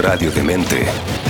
Radio Demente.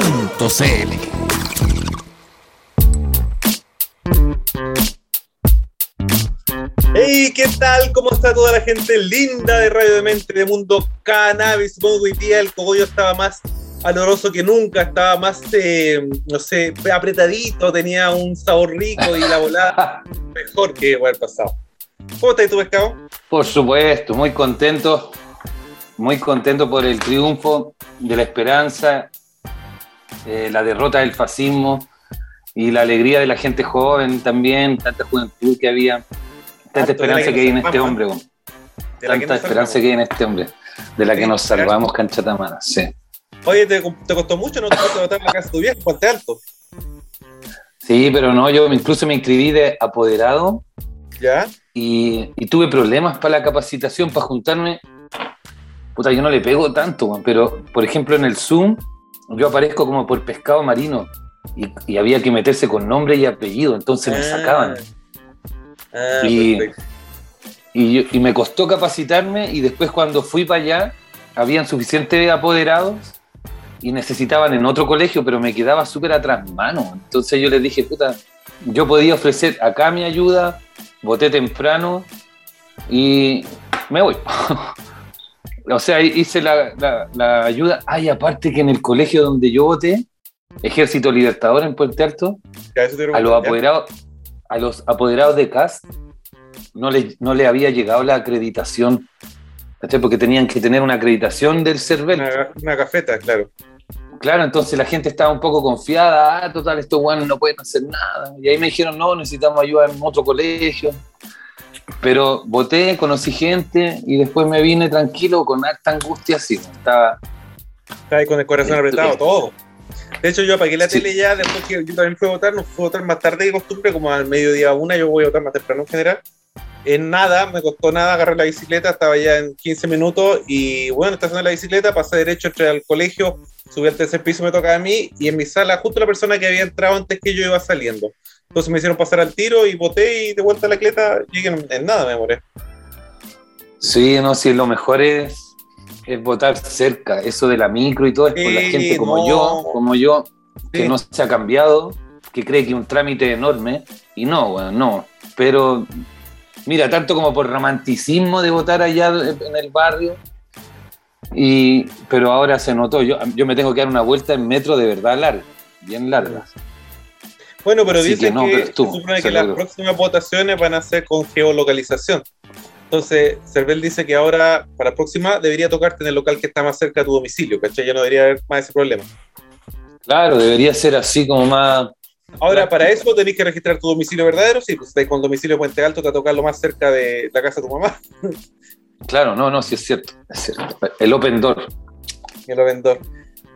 radiodemente.cl Hey, ¿qué tal? ¿Cómo está toda la gente linda de Radio Demente de Mundo Cannabis? Bueno, hoy día el cogollo estaba más oloroso que nunca, estaba más, eh, no sé, apretadito, tenía un sabor rico y la volada mejor que el pasado. ¿Cómo estás tú, pescado? Por supuesto, muy contento, muy contento por el triunfo de la esperanza, eh, la derrota del fascismo y la alegría de la gente joven también, tanta juventud que había, tanta esperanza que hay en este hombre, tanta esperanza que hay en este hombre, de la que nos salvamos, canchatamana, sí. Oye, ¿te, te costó mucho? ¿No te costó en la casa de tu viejo? Ponte alto. Sí, pero no, yo incluso me inscribí de apoderado ¿Ya? y, y tuve problemas para la capacitación, para juntarme. Puta, yo no le pego tanto, pero por ejemplo en el Zoom yo aparezco como por pescado marino y, y había que meterse con nombre y apellido, entonces me sacaban. Ah, Y- perfecto. Y, yo- y me costó capacitarme y después cuando fui para allá, habían suficientes apoderados y necesitaban en otro colegio, pero me quedaba súper atrás mano. Entonces yo les dije, puta, yo podía ofrecer acá mi ayuda, voté temprano y me voy. o sea, hice la, la- la ayuda. Ay, aparte que en el colegio donde yo voté, Ejército Libertador en Puente Alto, a los apoderados, a los apoderados de CAST no le, no le había llegado la acreditación, ¿cachai? porque tenían que tener una acreditación del CERVEL. Una, una cafeta, claro. Claro, entonces la gente estaba un poco confiada, ah, total, estos guanes no pueden hacer nada. Y ahí me dijeron, no, necesitamos ayuda en otro colegio. Pero voté, conocí gente y después me vine tranquilo con harta angustia, así. Estaba, Está ahí con el corazón Esto- apretado, todo. De hecho, yo apagué la Sí. tele ya después que yo también fui a votar, no fui a votar más tarde de costumbre, como al mediodía una, yo voy a votar más temprano en general. En nada, me costó nada, agarré la bicicleta, estaba ya en 15 minutos y bueno, estacioné la bicicleta, pasé derecho, entré al colegio, subí al tercer piso, me tocaba a mí y en mi sala justo la persona que había entrado antes que yo iba saliendo. Entonces me hicieron pasar al tiro y voté y de vuelta a la cleta, llegué en, en nada, me moré. Sí, no, sí, lo mejor es, es votar cerca. Eso de la micro y todo es por la Sí, gente como no. yo, como yo, que Sí. no se ha cambiado, que cree que un trámite enorme. Y no, bueno, no. Pero, mira, tanto como por romanticismo de votar allá en el barrio. Y, pero ahora se notó, yo, yo me tengo que dar una vuelta en metro de verdad larga, bien larga. Bueno, pero Así dicen que no, que, pero estuvo, se supone que las próximas votaciones van a ser con geolocalización. Entonces, Cervel dice que ahora, para la próxima, debería tocarte en el local que está más cerca de tu domicilio, ¿cachai? Ya no debería haber más ese problema. Claro, debería ser así como más... Ahora, para eso tenéis que registrar tu domicilio verdadero, sí, pues si estáis con domicilio Puente Alto, te va a tocar lo más cerca de la casa de tu mamá, Claro, no, no, sí es cierto, es cierto. El open door. que lo vendor.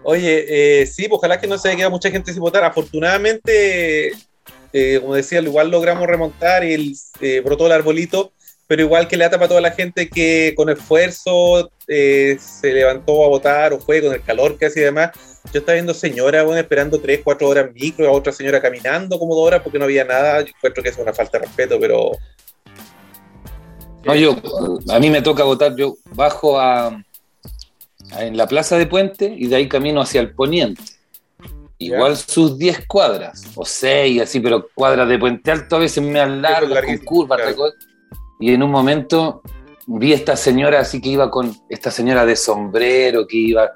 Oye, eh, sí, pues ojalá que no se haya quedado mucha gente sin votar. Afortunadamente, eh, como decía, igual logramos remontar y el, eh, brotó el arbolito, pero igual que le ata para toda la gente que con esfuerzo eh, se levantó a votar o fue con el calor que hace y demás. Yo estaba viendo señoras bueno, esperando 3, 4 horas en micro, a otra señora caminando como dos horas porque no había nada. Yo encuentro que es una falta de respeto, pero No, yo, a mí me toca votar, yo bajo a, a- en la plaza de Puente y de ahí camino hacia el poniente. Igual sus 10 cuadras, o 6, así, pero cuadras de Puente Alto a veces me dan largas, con curvas, claro. y en un momento vi esta señora así que iba con, esta señora de sombrero, que iba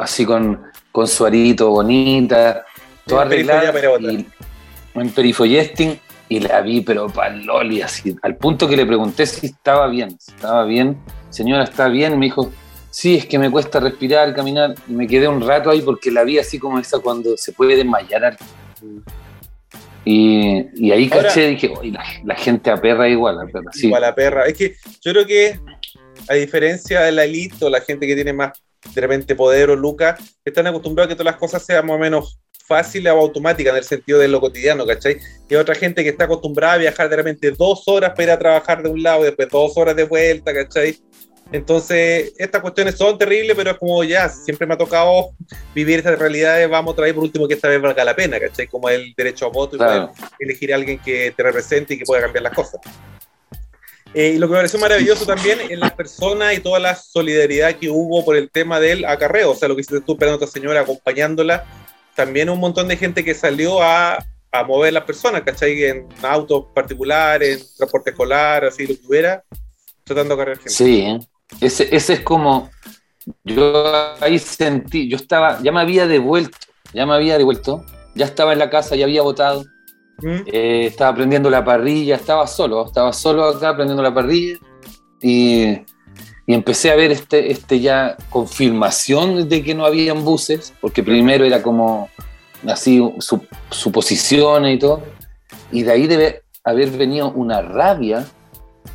así con, con su arito bonita, toda En arreglada, a y, en perifoyesting, y la vi, pero pa'l loli, así, al punto que le pregunté si estaba bien, si estaba bien, señora, ¿está bien? Me dijo, sí, es que me cuesta respirar, caminar, y me quedé un rato ahí porque la vi así como esa cuando se puede desmayar. Y, y ahí Ahora- caché, dije, "Uy, la, la gente aperra igual, aperra, sí. igual a perra. Es que yo creo que A diferencia de la elite o la gente que tiene más de repente poder o lucas, están acostumbrados a que todas las cosas sean más o menos fáciles o automáticas en el sentido de lo cotidiano, ¿cachai? Y hay otra gente que está acostumbrada a viajar de repente dos horas para ir a trabajar de un lado y después dos horas de vuelta, ¿cachai? Entonces, estas cuestiones son terribles, pero es como ya, siempre me ha tocado vivir esas realidades, vamos a traer por último que esta vez valga la pena, ¿cachai? Como el derecho a voto y Claro. elegir a alguien que te represente y que pueda cambiar las cosas. Eh, y lo que me pareció maravilloso también es las personas y toda la solidaridad que hubo por el tema del acarreo, o sea, lo que hiciste tú esperando a esta señora acompañándola, también un montón de gente que salió a, a mover las personas, ¿cachai? En autos particulares, en transporte escolar, así lo que hubiera, tratando de cargar gente. Sí, ¿eh? Ese, ese es como. Yo ahí sentí, yo estaba, ya me había devuelto, ya me había devuelto, ya estaba en la casa, ya había votado, ¿Mm? eh, estaba prendiendo la parrilla, estaba solo, estaba solo acá prendiendo la parrilla y, y empecé a ver este, este ya confirmación de que no habían buses, porque primero era como así su- suposiciones y todo, y de ahí debe haber venido una rabia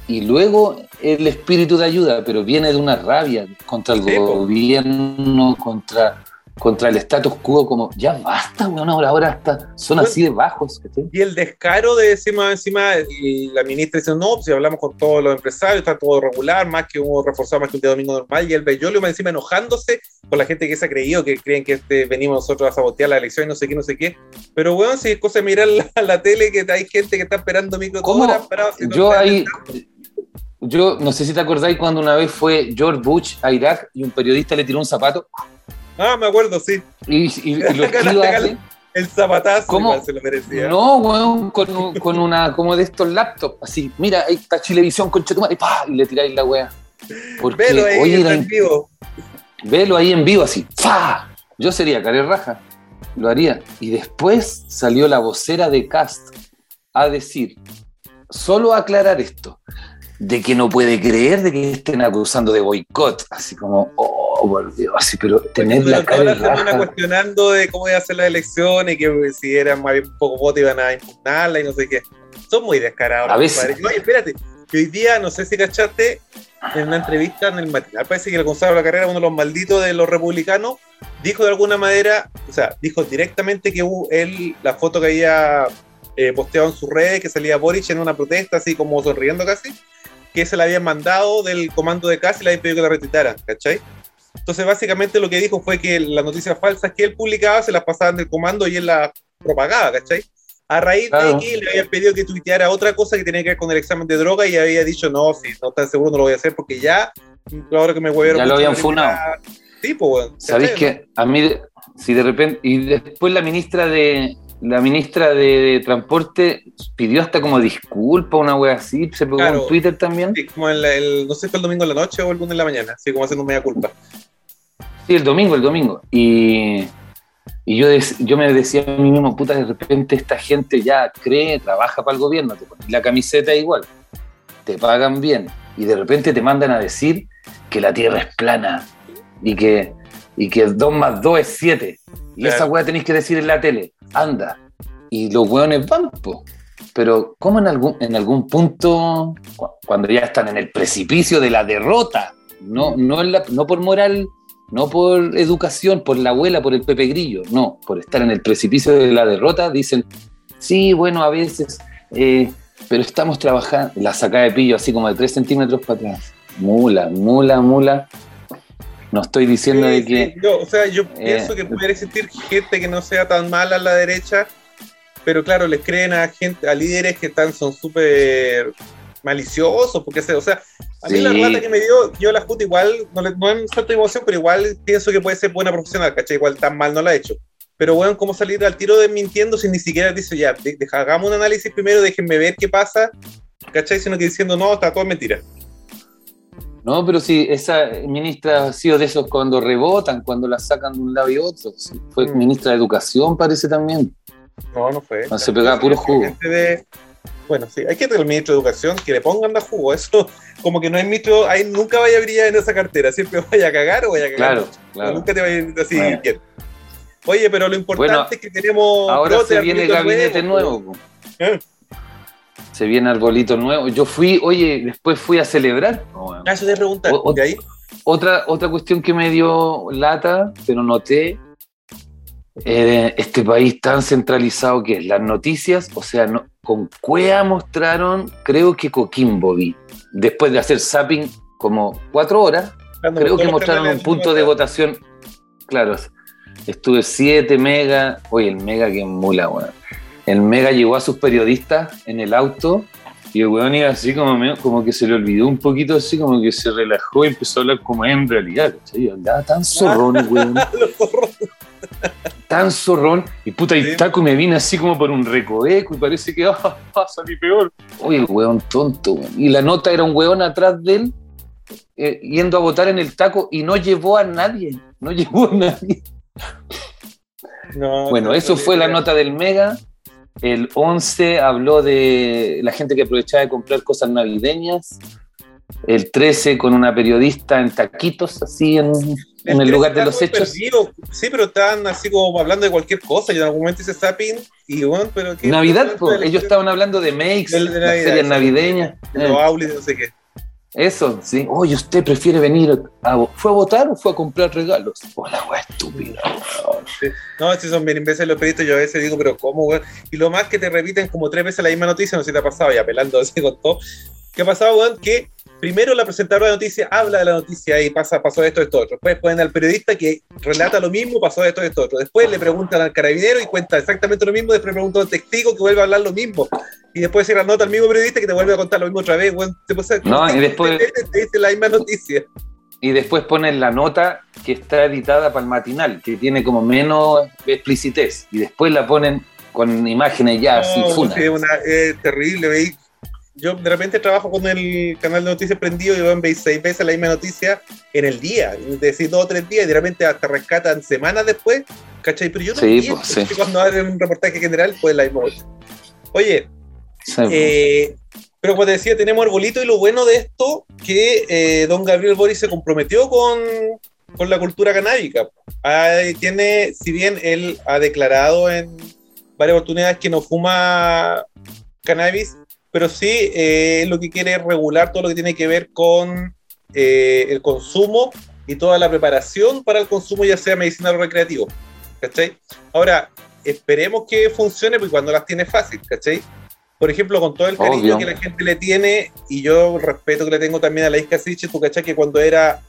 y luego el espíritu de ayuda, pero viene de una rabia contra el Sí, po. gobierno, contra, contra el status quo, como ya basta, weón, ahora, ahora hasta son Bueno. así de bajos. ¿cachai? Y el descaro de más encima, y la ministra dice, no, si hablamos con todos los empresarios, está todo regular, más que un reforzado, más que un día domingo normal, y el Bellolio más encima enojándose con la gente que se ha creído, que creen que este, venimos nosotros a sabotear la elección y no sé qué, no sé qué. Pero bueno, si es cosa de mirar la, la tele, que hay gente que está esperando micro ¿Cómo? horas parados, y no Yo ahí. Yo no sé si te acordáis cuando una vez fue George Bush a Irak y un periodista le tiró un zapato Ah, me acuerdo, sí. y, y- y. El zapatazo ¿Cómo? se lo merecía. No, weón, con, un- con una, como de estos laptops, así, mira, ahí está Chilevisión con y, ¡pah! y le tiráis la. Porque, Velo ahí, oye, en vivo. Velo ahí en vivo así. ¡Fa! Yo sería Care Raja. Lo haría. Y después salió la vocera de Cast a decir, solo aclarar esto, de que no puede creer de que estén acusando de boicot. Así como, oh, por Dios, así, pero tener la cara toda la semana raja. cuestionando de cómo iba a ser las elecciones y que si eran más bien poco voto iban a impugnarla y no sé qué. Son muy descarados. A veces. compadre. Oye, espérate, que hoy día, no sé si cachaste, en una entrevista en el matinal, parece que el Gonzalo La Carrera, uno de los malditos de los republicanos, dijo de alguna manera, o sea, dijo directamente que él, la foto que había eh, posteado en sus redes, que salía Boric en una protesta, así como sonriendo casi, que se la habían mandado del comando de casa y le habían pedido que la retitaran, ¿cachai? Entonces, básicamente lo que dijo fue que las noticias falsas que él publicaba se las pasaban del comando y él las propagaba, ¿cachai? A raíz Claro. de que le habían pedido que tuiteara otra cosa que tenía que ver con el examen de droga y había dicho, no, si no estás seguro no lo voy a hacer porque ya, ahora que me a Ya lo habían funado. Sí, pues, weón, ¿Sabéis que a mí, si de repente, y después la ministra de la ministra de, de Transporte pidió hasta como disculpa, una wea así, se pegó Claro. en Twitter también. Sí, como el, el- no sé si fue el domingo en la noche o el lunes en la mañana, así como haciendo media culpa. Sí, el domingo, el domingo. Y, y yo, dec- yo me decía a mí mismo, puta, de repente esta gente ya cree, trabaja para el gobierno, te pones la camiseta igual, te pagan bien, y de repente te mandan a decir que la Tierra es plana y que, y que 2 más 2 es 7. Y Claro. esa weá tenéis que decir en la tele, anda. Y los weones van, po. Pero, ¿cómo en algún, en algún punto, cu- cuando ya están en el precipicio de la derrota, no, no, en la- no por moral, no por educación, por la abuela, por el Pepe Grillo, no, por estar en el precipicio de la derrota, dicen, sí, bueno, a veces, eh, pero estamos trabajando, la sacada de pillo así como de 3 centímetros para atrás. Mula, mula, mula. No estoy diciendo Sí, de que... yo, o sea, yo eh, pienso que puede existir gente que no sea tan mala a la derecha, pero claro, les creen a gente, a líderes que están, son súper maliciosos, porque o sea, a mí Sí. la relata que me dio, yo la Jut igual, no, le, no es de emoción, pero igual pienso que puede ser buena profesional, ¿cachai? Igual tan mal no la ha hecho. Pero bueno, ¿cómo salir al tiro de mintiendo si ni siquiera dice ya, de- deja- hagamos un análisis primero, déjenme ver qué pasa, ¿cachai? Sino que diciendo, no, está todo mentira. No, pero sí, esa ministra ha sido de esos cuando rebotan, cuando la sacan de un lado y otro. Sí, Fue Mm. ministra de Educación, parece también. No, no fue. No, se pegaba puro jugo. De- Bueno, sí, hay que tener el ministro de Educación que le pongan de jugo. Eso, como que no hay ministro, ahí nunca vaya a brillar en esa cartera. Siempre vaya a cagar o vaya a cagar. Claro, claro. Nunca te vaya a así Bueno. bien. Oye, pero lo importante Bueno, es que tenemos. Ahora se viene arbolitos gabinete nuevo. po. ¿Eh? Se viene arbolito nuevo. Yo fui, oye, después fui a celebrar. Ah, eso te preguntar. O- o- ¿De ahí? Otra, otra cuestión que me dio lata, pero noté, eh, este país tan centralizado que es las noticias, o sea, no, con Cuea mostraron, creo que Coquimbo vi, después de hacer zapping como cuatro horas, Cuando creo que mostraron un punto de votación, claro, estuve 7 mega, oye, el mega que mula, weón. El mega llegó a sus periodistas en el auto y el weón iba así como, como que se le olvidó un poquito, así como que se relajó y empezó a hablar como en realidad, ¿cachai? Andaba tan zorrón, weón, tan zorrón. Y puta, y. Taco me vine así como por un recoveco y parece que ah, ah, salí peor. Oye, el weón tonto, weón. Y la nota era un weón atrás de él eh, yendo a votar en el taco y no llevó a nadie, no llevó a nadie. No, Bueno, no, eso no, fue la no. nota del Mega. El 11 habló de la gente que aprovechaba de comprar cosas navideñas. El 13 con una periodista en taquitos, así en, en el tres lugar de los hechos. perdido. Sí, pero están así como hablando de cualquier cosa. Y en algún momento hice zapping y bueno, pero ¿qué- Navidad, pues, ellos estaban hablando de makes, De- de las Navidad, series sí. navideñas. de Eh, los de no sé qué. Eso, sí. Oye, ¿usted prefiere venir a, ¿Fue a votar o fue a comprar regalos? Hola, estúpida. weón. No, si son bien imbéciles los periodistas, yo a veces digo, pero ¿cómo, weón? Y lo más que te repiten como tres veces la misma noticia, no sé si te ha pasado, y apelando así con todo. ¿Qué ha pasado, weón? Que primero la presentadora de noticias habla de la noticia y pasa, pasó esto, esto, otro. Después ponen al periodista que relata lo mismo, pasó esto, esto, otro. Después le preguntan al carabinero y cuenta exactamente lo mismo, después pregunta al testigo que vuelve a hablar lo mismo. Y después se la nota al mismo periodista que te vuelve a contar lo mismo otra vez. Te pasa- No, y después- te dice la misma noticia. Y después ponen la nota que está editada para el matinal, que tiene como menos explicitez. Y después la ponen con imágenes ya así, No, funa. sí, una, es terrible, veis. Yo de repente trabajo con el canal de noticias prendido y veis seis veces la misma noticia en el día, es decir, dos o tres días, y de repente hasta rescatan semanas después, ¿cachai? Pero yo no Sí, pues, sí. cuando hacen un reportaje general, pues la misma. Oye, Sí, eh, pero como te decía, tenemos arbolito y lo bueno de esto, que eh, don Gabriel Boris se comprometió con, con la cultura canábica. Ahí tiene, si bien él ha declarado en varias oportunidades que no fuma cannabis, pero sí eh, lo que quiere es regular todo lo que tiene que ver con eh, el consumo y toda la preparación para el consumo, ya sea medicinal o recreativo. ¿Cachai? Ahora, esperemos que funcione, porque cuando las tiene fácil, ¿cachai? Por ejemplo, con todo el cariño Obvio. que la gente le tiene, y yo el respeto que le tengo también a la Isca Siche, tú cachai que cuando era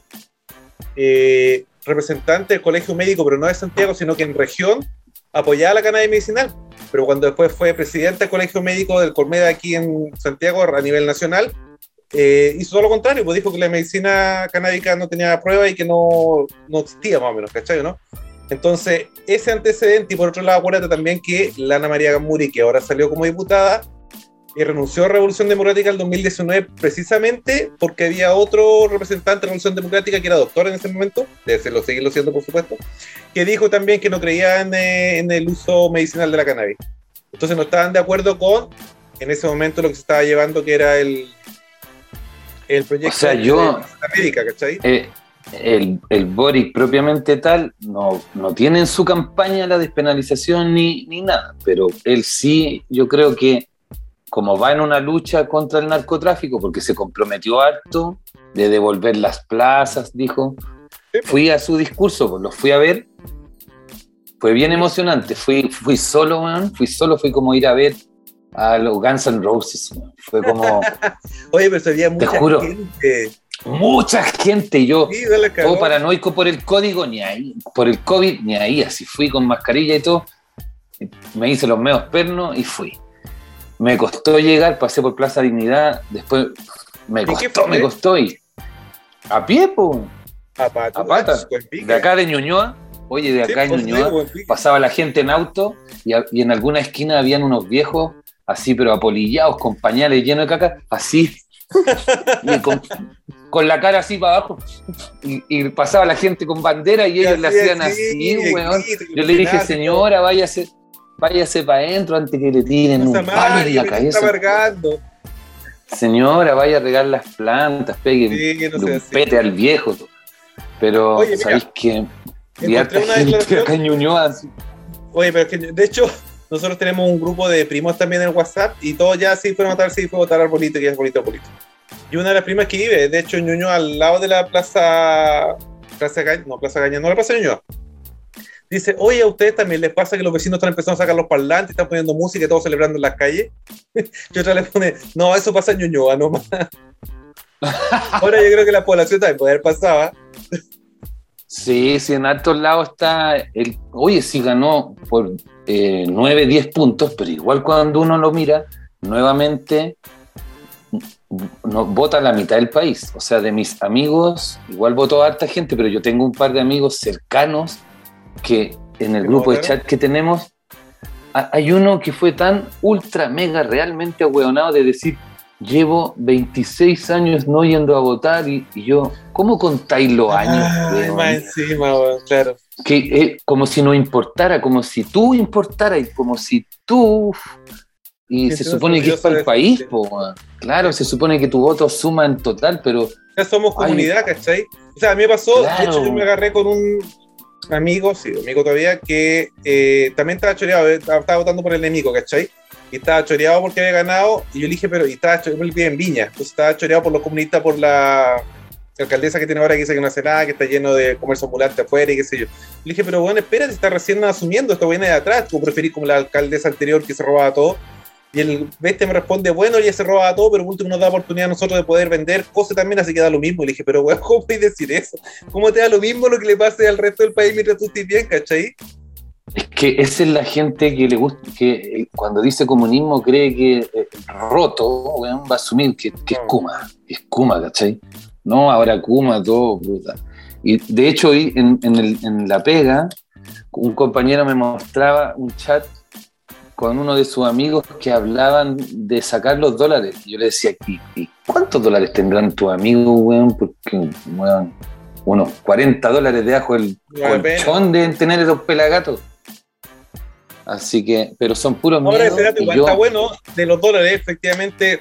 eh, representante del colegio médico, pero no de Santiago, sino que en región, apoyaba la cannabis medicinal. Pero cuando después fue presidente del colegio médico del Colmeda aquí en Santiago a nivel nacional, eh, hizo todo lo contrario, pues dijo que la medicina canábica no tenía prueba y que no, no existía más o menos, ¿cachai? ¿no? Entonces, ese antecedente, y por otro lado, acuérdate también que Lana María Gamuri, que ahora salió como diputada, y renunció a Revolución Democrática en 2019 precisamente porque había otro representante de Revolución Democrática que era doctor en ese momento, debe serlo, seguirlo siendo por supuesto, que dijo también que no creía en, eh, en el uso medicinal de la cannabis. Entonces no estaban de acuerdo con, en ese momento, lo que se estaba llevando, que era el, el proyecto O sea, yo- de América, ¿cachai? Eh, el, el Boric propiamente tal no, no tiene en su campaña la despenalización ni, ni nada, pero él sí, yo creo que como va en una lucha contra el narcotráfico, porque se comprometió harto de devolver las plazas, dijo, pues. fui a su discurso, pues, lo fui a ver, fue bien emocionante, fui, fui solo, weón, fui solo, fui como ir a ver a los Guns N' Roses, weón. fue como Oye, pero se había mucha juro. gente. mucha gente, y yo... Sí, todo paranoico por el código, ni ahí, por el COVID, ni ahí, así fui con mascarilla y todo. Me hice los meos pernos y fui. Me costó llegar, pasé por Plaza Dignidad, después me ¿Y qué costó, me costó y a pie, po, A pata. a pata. de acá de Ñuñoa, oye, de acá pues, en Ñuñoa, pasaba la gente en auto y, a- y en alguna esquina habían unos viejos así, pero apolillados, con pañales llenos de caca, así, y con, con la cara así para abajo. Y, y pasaba la gente con bandera y ellos le hacían así, weón. Yo le dije, señora, váyase, váyase para adentro antes que le tiren un palo en la cabeza. Señora, vaya a regar las plantas, pegue Sí, no un pete al viejo. Pero, Oye, ¿sabéis qué? Encontré harta gente declaración- acá en Ñuñoa, así. Oye, pero es que de hecho, nosotros tenemos un grupo de primos también en WhatsApp y todos ya sí fueron a votar, sí fue a votar arbolito, que es arbolito, arbolito. Y una de las primas que vive, de hecho, en Ñuñoa, al lado de la plaza. Plaza Gaña, no, Plaza Gaña, no, la Plaza Ñuñoa. Dice, oye, a ustedes también les pasa que los vecinos están empezando a sacar los parlantes, están poniendo música y todos celebrando en las calles. y otra le pone, no, eso pasa en Ñuñoa nomás. Ahora yo creo que la población también puede haber pasado. ¿ah? Sí, sí, en altos lados está. El, oye, sí ganó por eh, 9, 10 puntos, pero igual cuando uno lo mira, nuevamente no, vota la mitad del país. O sea, de mis amigos, igual votó harta gente, pero yo tengo un par de amigos cercanos que en el grupo de chat que tenemos, hay uno que fue tan ultra, mega, realmente ahueonado de decir, llevo 26 años no yendo a votar y, yo, ¿cómo contáis los años? más encima, claro. Que eh, como si no importara, como si tú importara y como si tú... Y se supone que es para el país, claro, se supone que tu voto suma en total, pero... Ya somos comunidad, ¿cachai? O sea, a mí me pasó, de hecho yo me agarré con un amigo, sí, amigo todavía, que eh, también estaba choreado, eh, estaba votando por el enemigo, ¿cachai? y estaba choreado porque había ganado, y yo le dije, pero, y estaba choreado, en Viña, entonces estaba choreado por los comunistas, por la alcaldesa que tiene ahora que dice que no hace nada, que está lleno de comercio ambulante afuera y qué sé yo. Le dije, pero bueno, espérate, está recién asumiendo, esto viene de atrás, tú preferís como la alcaldesa anterior que se robaba todo. Y el bestia me responde, bueno, ya se robaba todo, pero último nos da oportunidad a nosotros de poder vender cosas también, así que da lo mismo. Y le dije, pero weón, ¿cómo puedes decir eso? ¿Cómo te da lo mismo lo que le pase al resto del país mientras tú estés bien, cachai? Es que esa es la gente que le gusta, que cuando dice comunismo cree que eh, roto, va a asumir que, es Kuma, es Kuma, ¿cachai? No, ahora Kuma, todo, puta. Y de hecho, en, en, la pega, un compañero me mostraba un chat con uno de sus amigos que hablaban de sacar los dólares. Yo le decía, ¿y, cuántos dólares tendrán tus amigos, weón? Porque, weón, unos 40 dólares de ajo el colchón de tener esos pelagatos. Así que, pero son puros Ahora, ese igual está bueno de los dólares, efectivamente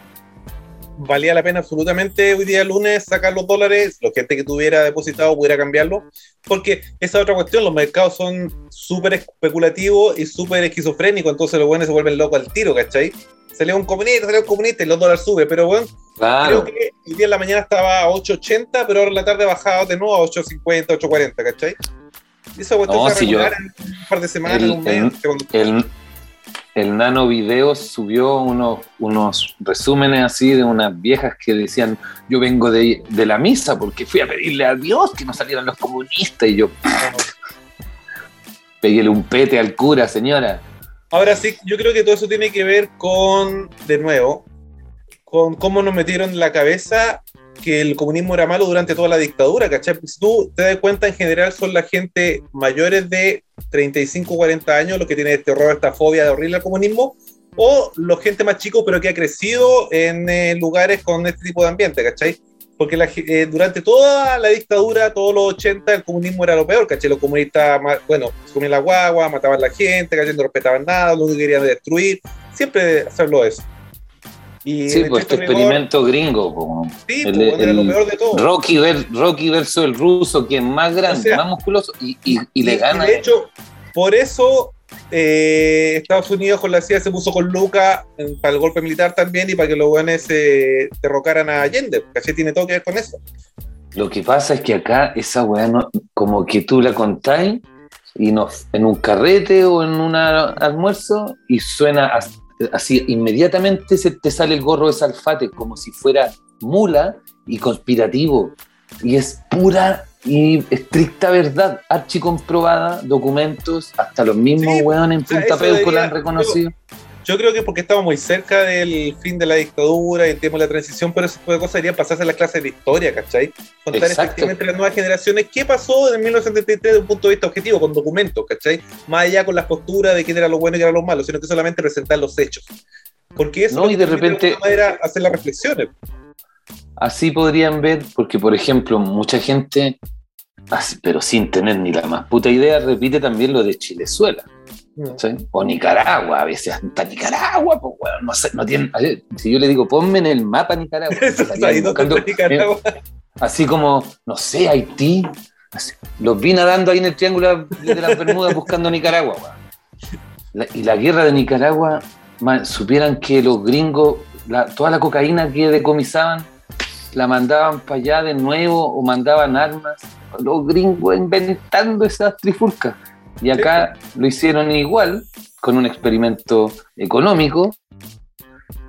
valía la pena absolutamente hoy día lunes sacar los dólares, lo gente que tuviera depositado pudiera cambiarlo, porque esa otra cuestión, los mercados son súper especulativos y súper esquizofrénicos, entonces los buenos se vuelven locos al tiro, ¿cachai? Salió un comunista, salió un comunista y los dólares suben, pero bueno, creo que el día en la mañana estaba a 8.80, pero ahora en la tarde bajaba de nuevo a 8.50, 8.40, ¿cachai? Esa cuestión no, si yo, un par de semanas, el, un mes. El, el, Nano Video subió unos, unos resúmenes así de unas viejas que decían: Yo vengo de, de la misa porque fui a pedirle a Dios que no salieran los comunistas. Y yo, peguéle un pete al cura, señora. Ahora sí, yo creo que todo eso tiene que ver con, de nuevo, con cómo nos metieron en la cabeza que el comunismo era malo durante toda la dictadura, ¿cachai? Si tú te das cuenta, en general son la gente mayores de 35, 40 años los que tienen este horror, esta fobia de horrible al comunismo, o la gente más chico pero que ha crecido en eh, lugares con este tipo de ambiente, ¿cachai? Porque eh, durante toda la dictadura, todos los 80, el comunismo era lo peor, ¿cachai? Los comunistas, bueno, comían la guagua, mataban a la gente, ¿cachai? No respetaban nada, lo que querían destruir, siempre hacerlo eso sí, pues este experimento gringo. Sí, el, pues, era lo peor de todo. Rocky, ver, Rocky versus el ruso, que es más grande, más musculoso, y, y, le gana. De hecho, por eso eh, Estados Unidos con la CIA se puso con Luca para el golpe militar también y para que los buenos se derrocaran a Allende, porque tiene todo que ver con eso. Lo que pasa es que acá esa weá, como que tú la contáis y nos, en un carrete o en un almuerzo y suena hasta así inmediatamente se te sale el gorro de Salfate como si fuera mula y conspirativo. Y es pura y estricta verdad, archicomprobada, documentos, hasta los mismos sí, en Punta Peuco la han reconocido. Yo creo que porque estamos muy cerca del fin de la dictadura y el tiempo de la transición, pero ese tipo de cosas deberían pasarse en las clases de historia, ¿cachai? Contar efectivamente las nuevas generaciones qué pasó en 1973 desde un punto de vista objetivo, con documentos, ¿cachai? Más allá con las posturas de quién era lo bueno y quién era lo malo, sino que solamente presentar los hechos. Porque eso no, y de repente era hacer las reflexiones. Así podrían ver, porque por ejemplo, mucha gente, pero sin tener ni la más puta idea, repite también lo de Chilezuela. O Nicaragua, a veces hasta Nicaragua, pues bueno, no, sé, no tienen. Si yo le digo, ponme en el mapa Nicaragua, Nicaragua. así como, no sé, Haití. los vi nadando ahí en el triángulo de las Bermudas buscando Nicaragua. la- y la guerra de Nicaragua, supieran que los gringos, la- toda la cocaína que decomisaban, la mandaban para allá de nuevo o mandaban armas. Los gringos inventando esas trifulcas. Y acá lo hicieron igual, con un experimento económico.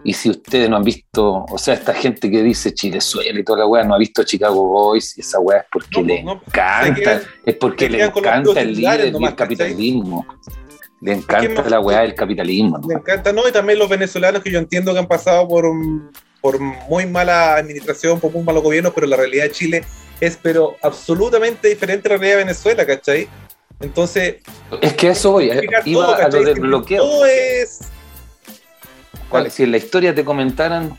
Y si ustedes no han visto, o sea, esta gente que dice Chilezuela y toda la weá, no ha visto Chicago Boys, y esa weá es porque No, le no, encanta, quedan- es porque le encanta el líder y nomás, el capitalismo. Le encanta más? la weá del capitalismo. ¿no? Me encanta, ¿no? Y también los venezolanos que yo entiendo que han pasado por, por muy mala administración, por muy malos gobiernos, pero la realidad de Chile es pero absolutamente diferente a la realidad de Venezuela, ¿cachai? Entonces, Es que a eso voy, eh, iba todo, a lo del bloqueo. Todo es... Cuál- Si en la historia te comentaran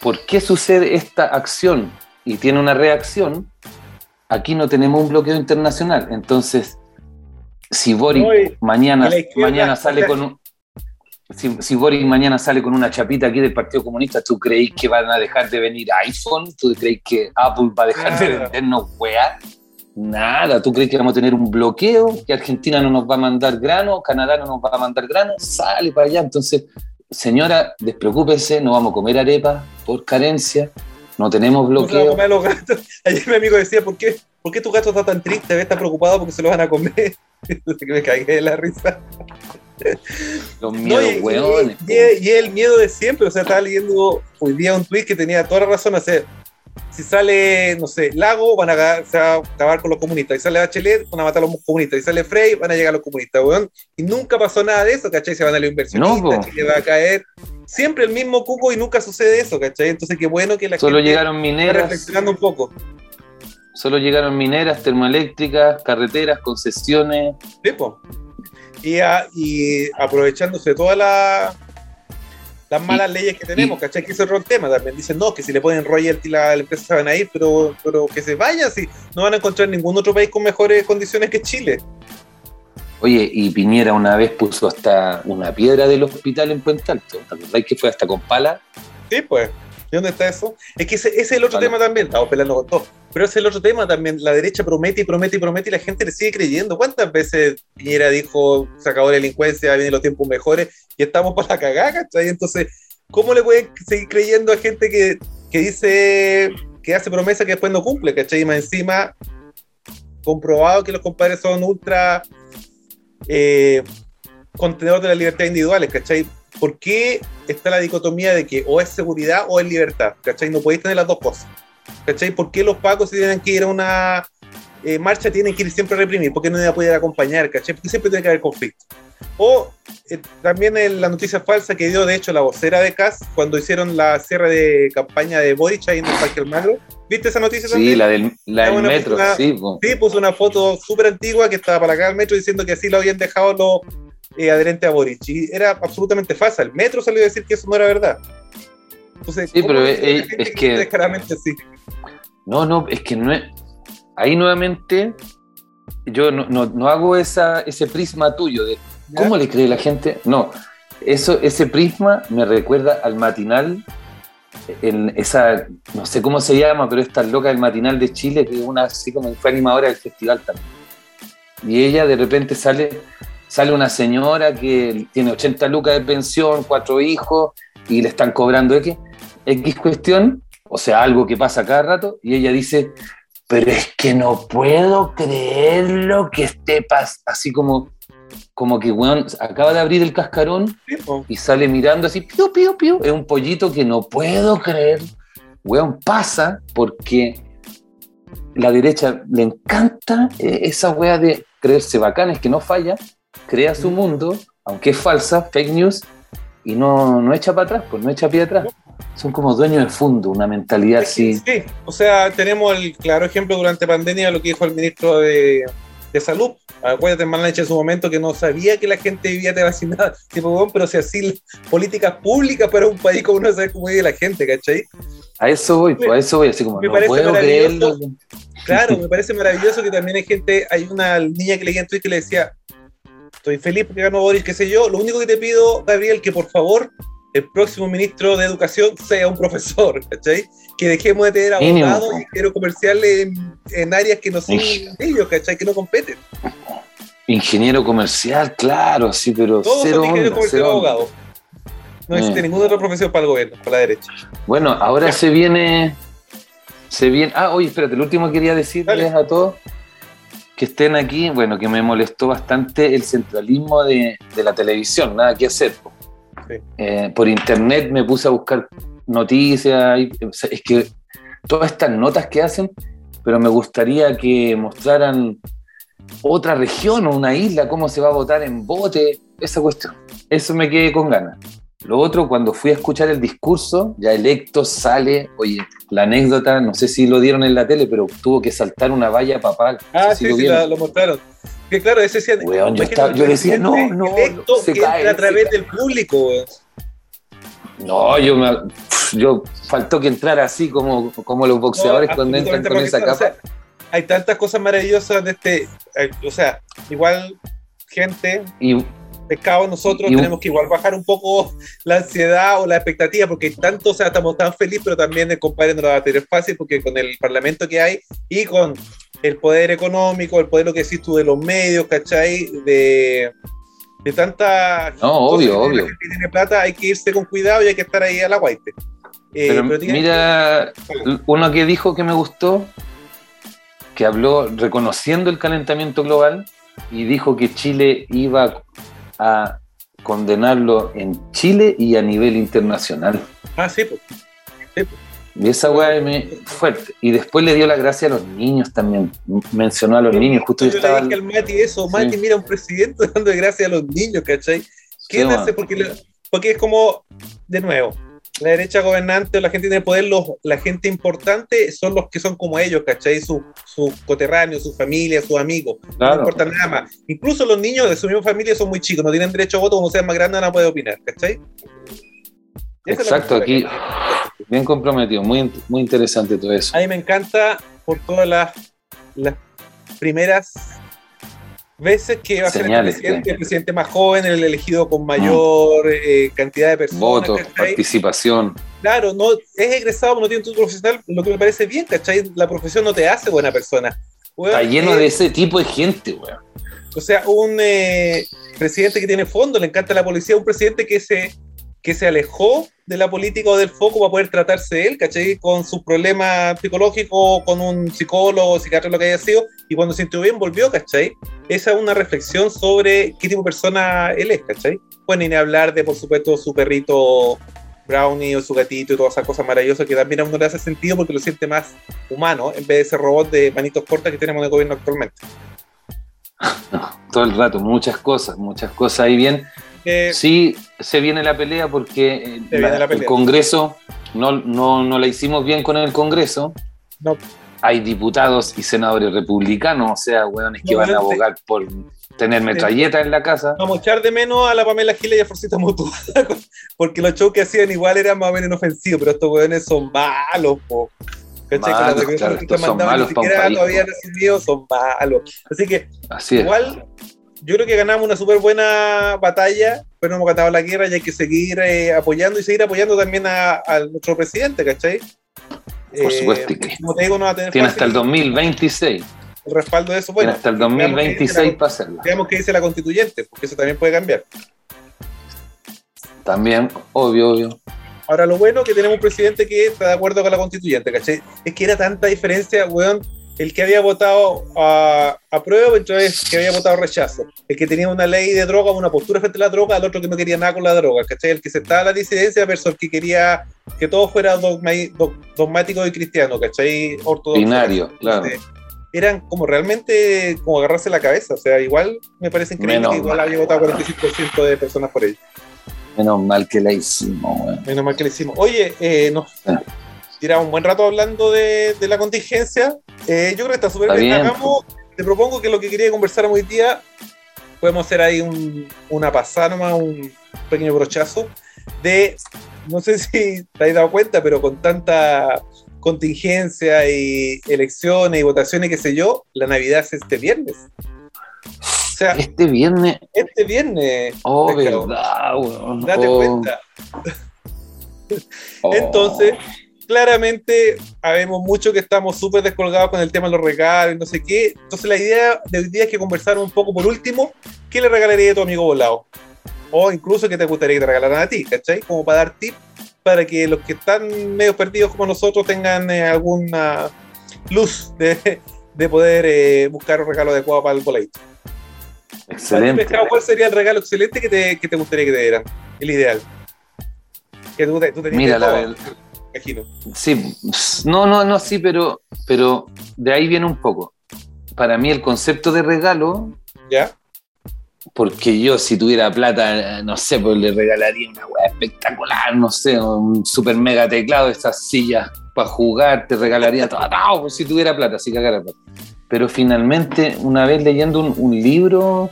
por qué sucede esta acción y tiene una reacción, aquí no tenemos un bloqueo internacional. Entonces, si Boric No, y- mañana, mañana sale con un... Si, si Boric mañana sale con una chapita aquí del Partido Comunista, ¿tú creéis que van a dejar de venir iPhone? ¿Tú creéis que Apple va a dejar de Nada. vendernos weá? Nada, ¿tú crees que vamos a tener un bloqueo? ¿Que Argentina no nos va a mandar grano? ¿Canadá no nos va a mandar grano? Sale para allá. Entonces, señora, despreocúpese, no vamos a comer arepa por carencia, no tenemos no bloqueo. los gatos. Ayer mi amigo decía, ¿por qué, ¿por qué tu gato está tan triste? Estar preocupado porque se lo van a comer. Entonces que me cagué de la risa. Los No, miedos, y, weones. y- y- y el miedo de siempre, o sea, estaba leyendo hoy día un tweet que tenía toda la razón, o sea, si sale, no sé, Lago, van a, acabar- se va a acabar con los comunistas, y sale Bachelet, van a matar a los comunistas, y sale Frey, van a llegar los comunistas, weón, y nunca pasó nada de eso, ¿cachai? Se van a los inversionistas, No. Chile va a caer, siempre el mismo cuco y nunca sucede eso, ¿cachai? Entonces qué bueno que la Solo gente llegaron está mineras, reflexionando un poco, solo llegaron mineras, termoeléctricas, carreteras, concesiones. ¿sí, po? Y, a- y aprovechándose de todas las las malas leyes que tenemos, ¿cachai? Que ese es otro tema también. Dicen, no, que si le ponen royalty la, la empresa se van a ir, pero, pero que se vayan, si no van a encontrar ningún otro país con mejores condiciones que Chile. Oye, y Piñera una vez puso hasta una piedra del hospital en Puente Alto. ¿Te acordáis que fue hasta con pala? Sí, pues. ¿Y dónde está eso? Es que ese, ese es el otro Vale. tema también, estamos peleando con todo. Pero ese es el otro tema también. La derecha promete y promete y promete y la gente le sigue creyendo. ¿Cuántas veces Piñera dijo se acabó la delincuencia, vienen los tiempos mejores y estamos para la cagada, ¿cachai? Entonces, ¿cómo le pueden seguir creyendo a gente que, que dice que hace promesa que después no cumple, ¿cachai? Y más encima, comprobado que los compadres son ultra eh, contenedores de las libertades individuales, ¿cachai? ¿Por qué está la dicotomía de que o es seguridad o es libertad? ¿Cachai? No podéis tener las dos cosas. ¿Cachai? ¿Por qué los pacos si tienen que ir a una eh, marcha tienen que ir siempre a reprimir? ¿Por qué no iba a poder acompañar? ¿Cachai? Porque siempre tiene que haber conflicto. O eh, también en la noticia falsa que dio, de hecho, la vocera de CAS cuando hicieron la cierre de campaña de Boric ahí en el Parque Almagro. ¿Viste esa noticia Sí, también? la del, la Ah, del metro, una- sí. po. Sí, puso una foto súper antigua que estaba para acá al metro diciendo que así lo habían dejado los eh, adherentes a Boric. Y era absolutamente falsa. El metro salió a decir que eso no era verdad. Entonces, Sí, ¿cómo pero es- la gente es que- descaradamente sí. No, no, es que no es. Ahí nuevamente, yo no, no- no hago esa, ese prisma tuyo de ¿Ya? cómo le cree la gente. No, eso, ese prisma me recuerda al matinal, en esa, no sé cómo se llama, pero esta loca del matinal de Chile, que es una así como fue animadora del festival también. Y ella de repente sale, sale una señora que tiene 80 lucas de pensión, cuatro hijos, y le están cobrando X, X cuestión, o sea, algo que pasa cada rato, y ella dice, pero es que no puedo creer lo que esté pasando, así como, como que, weón, acaba de abrir el cascarón y sale mirando así, piu, piu, piu, es un pollito que no puedo creer, weón, pasa porque la derecha le encanta eh, esa wea de creerse bacán, es que no falla, crea su mundo, aunque es falsa, fake news, y no, no echa para atrás, pues no echa pie atrás. Son como dueños de fondo, una mentalidad así. Sí, o sea, tenemos el claro ejemplo durante pandemia lo que dijo el ministro de, de Salud. Acuérdate, en Manleche en su momento que no sabía que la gente vivía de vacinada. Tipo, bueno, pero si así políticas públicas para un país como uno sabe cómo vive la gente, ¿cachai? A eso voy, pues a eso voy, así como Me no parece puedo maravilloso. creerlo. Claro, me parece maravilloso que también hay gente, hay una niña que leía en Twitter que le decía, estoy feliz porque ganó Boris, qué sé yo, lo único que te pido, Gabriel, que por favor el próximo ministro de Educación sea un profesor, ¿cachai? Que dejemos de tener abogados y quiero comerciales en, en áreas que no son ellos, ¿cachai? Que no competen. Ingeniero comercial, claro, sí, pero Todos cero son ingenieros comerciales abogados. No existe Eh. ninguna otra profesión para el gobierno, para la derecha. Bueno, ahora se viene. Se viene. Ah, oye, espérate, lo último que quería decirles Dale. a todos que estén aquí. Bueno, que me molestó bastante el centralismo de, de la televisión, nada que hacer. Sí. Eh, por internet me puse a buscar noticias. y- o sea, es que todas estas notas que hacen, pero me gustaría que mostraran otra región o una isla, cómo se va a votar en bote, esa cuestión. Eso me quedé con ganas. Lo otro, cuando fui a escuchar el discurso, ya electo sale, oye, la anécdota, no sé si lo dieron en la tele, pero tuvo que saltar una valla papal. No Ah, si sí, lo sí, la- lo mostraron. Que claro, ese decía. Weón, yo estaba- yo decía, no, no, electo se que cae, entra a través cae. del público, weón. No, yo me, yo faltó que entrara así como, como los boxeadores No, cuando entran con esa capa. porque, o sea, hay tantas cosas maravillosas de este. eh, O sea, igual, gente, Y pescado, nosotros Y tenemos que igual bajar un poco la ansiedad o la expectativa, porque tanto, o sea, estamos tan felices, pero también el compadre no lo va a tener fácil, porque con el parlamento que hay y con el poder económico, el poder, lo que decís tú, de los medios, ¿cachai? De, de tanta. No, obvio, obvio. La gente tiene plata, hay que irse con cuidado y hay que estar ahí a la guaite. Eh, Pero mira, uno que dijo que me gustó, que habló reconociendo el calentamiento global y dijo que Chile iba a condenarlo en Chile y a nivel internacional. Ah, sí, pues. Y esa weá me fuerte. Y después le dio la gracia a los niños también. Mencionó a los niños. Justo yo yo estaba. le dije al Mati eso, Mati, Sí. mira, un presidente dando gracias a los niños, ¿cachai? ¿Quién Sí, hace? Porque, le- porque es como, de nuevo, la derecha gobernante o la gente tiene poder, los, la gente importante son los que son como ellos, ¿cachai? Sus sus coterráneos, su familia, sus amigos. No Claro. importa nada más. Incluso los niños de su misma familia son muy chicos, no tienen derecho a voto, como sean más grandes no pueden opinar, ¿cachai? Exacto, aquí- que. Bien comprometido. Muy, muy interesante todo eso. A mí me encanta por todas las, las primeras veces que va a ser el presidente, el presidente más joven, el elegido con mayor eh, cantidad de personas. Votos, participación. Claro, no, es egresado, no tiene título profesional, lo que me parece bien, ¿cachai? La profesión no te hace buena persona. Está lleno eh, de ese tipo de gente, weón. O sea, un eh, presidente que tiene fondo, le encanta la policía, un presidente que se, que se alejó de la política o del foco para poder tratarse él, ¿cachai? Con sus problemas psicológicos, con un psicólogo, psiquiatra, lo que haya sido, y cuando se sintió bien volvió, ¿cachai? Esa es una reflexión sobre qué tipo de persona él es, ¿cachai? Bueno, y ni hablar de, por supuesto, su perrito Brownie o su gatito y todas esas cosas maravillosas que también a uno le hace sentido porque lo siente más humano en vez de ese robot de manitos cortas que tenemos en el gobierno actualmente. No, todo el rato, muchas cosas, muchas cosas ahí bien. Eh, Sí, se viene la pelea porque eh, Se viene la pelea. el Congreso, no, no, no la hicimos bien con el Congreso. No. Hay diputados y senadores republicanos, o sea, weones que No, van a abogar por tener metralletas en la casa. Vamos a echar de menos a la Pamela Giles y a Forcita Mutua, porque los shows que hacían igual eran más o menos inofensivos, pero estos weones son malos, po. Malos, claro, que estos son mandaban, malos ni siquiera todavía asumido, son malos. Así que Así igual, yo creo que ganamos una súper buena batalla, pero no hemos ganado la guerra y hay que seguir eh, apoyando y seguir apoyando también a, a nuestro presidente, ¿cachai? Por supuesto que- Como te digo, no va a tener Tiene fácil hasta el 2026. el respaldo de eso. Tiene Bueno, hasta el veamos qué dice 2026 la- para hacerla. Veamos qué dice la constituyente, porque eso también puede cambiar. También, obvio, obvio. Ahora, lo bueno es que tenemos un presidente que está de acuerdo con la constituyente, ¿cachai? Es que era tanta diferencia, weón, el que había votado a, a prueba entre el que había votado rechazo. El que tenía una ley de droga, una postura frente a la droga, al otro que no quería nada con la droga, ¿cachai? El que aceptaba la disidencia versus el que quería que todo fuera dogma- dog- dogmático y cristiano, ¿cachai? Ortodoxo. Binario, claro. Eran como realmente como agarrarse la cabeza, o sea, igual me parece increíble Menos que igual mal. había votado 45% de personas por ello. Menos mal que la hicimos, weón. Menos mal que le hicimos. Oye, eh, nos Tiramos un buen rato hablando de, de la contingencia. Eh, yo creo que está súper bien. Hagamos- te propongo que lo que quería conversar hoy día, podemos hacer ahí un- una pasada nomás, un pequeño brochazo de, no sé si te has dado cuenta, pero con tanta contingencia y elecciones y votaciones, qué sé yo, la Navidad es este viernes. O sea, Este viernes, este viernes, oh, verdad, weón. date Oh, cuenta. oh. Entonces, claramente habemos muchos que estamos súper descolgados con el tema de los regalos y no sé qué. Entonces la idea de hoy día es que conversar un poco por último, ¿qué le regalaría a tu amigo volado? O incluso que te gustaría que te regalaran a ti, ¿cachai? Como para dar tips para que los que están medio perdidos como nosotros tengan eh, alguna luz de, de poder eh, buscar un regalo adecuado para el voladito. Excelente. Pescado, ¿Cuál sería el regalo excelente que te, que te gustaría que te dieran? El ideal. Que tú, tú tenías Mira, la. Imagino. Sí, no, no, no, sí, pero, pero de ahí viene un poco. Para mí el concepto de regalo, ¿Ya? porque yo si tuviera plata, no sé, pues le regalaría una weá espectacular, no sé, un super mega teclado, esas sillas para jugar, te regalaría todo, no, pues si tuviera plata, si cagara plata. Pero finalmente, una vez leyendo un, un libro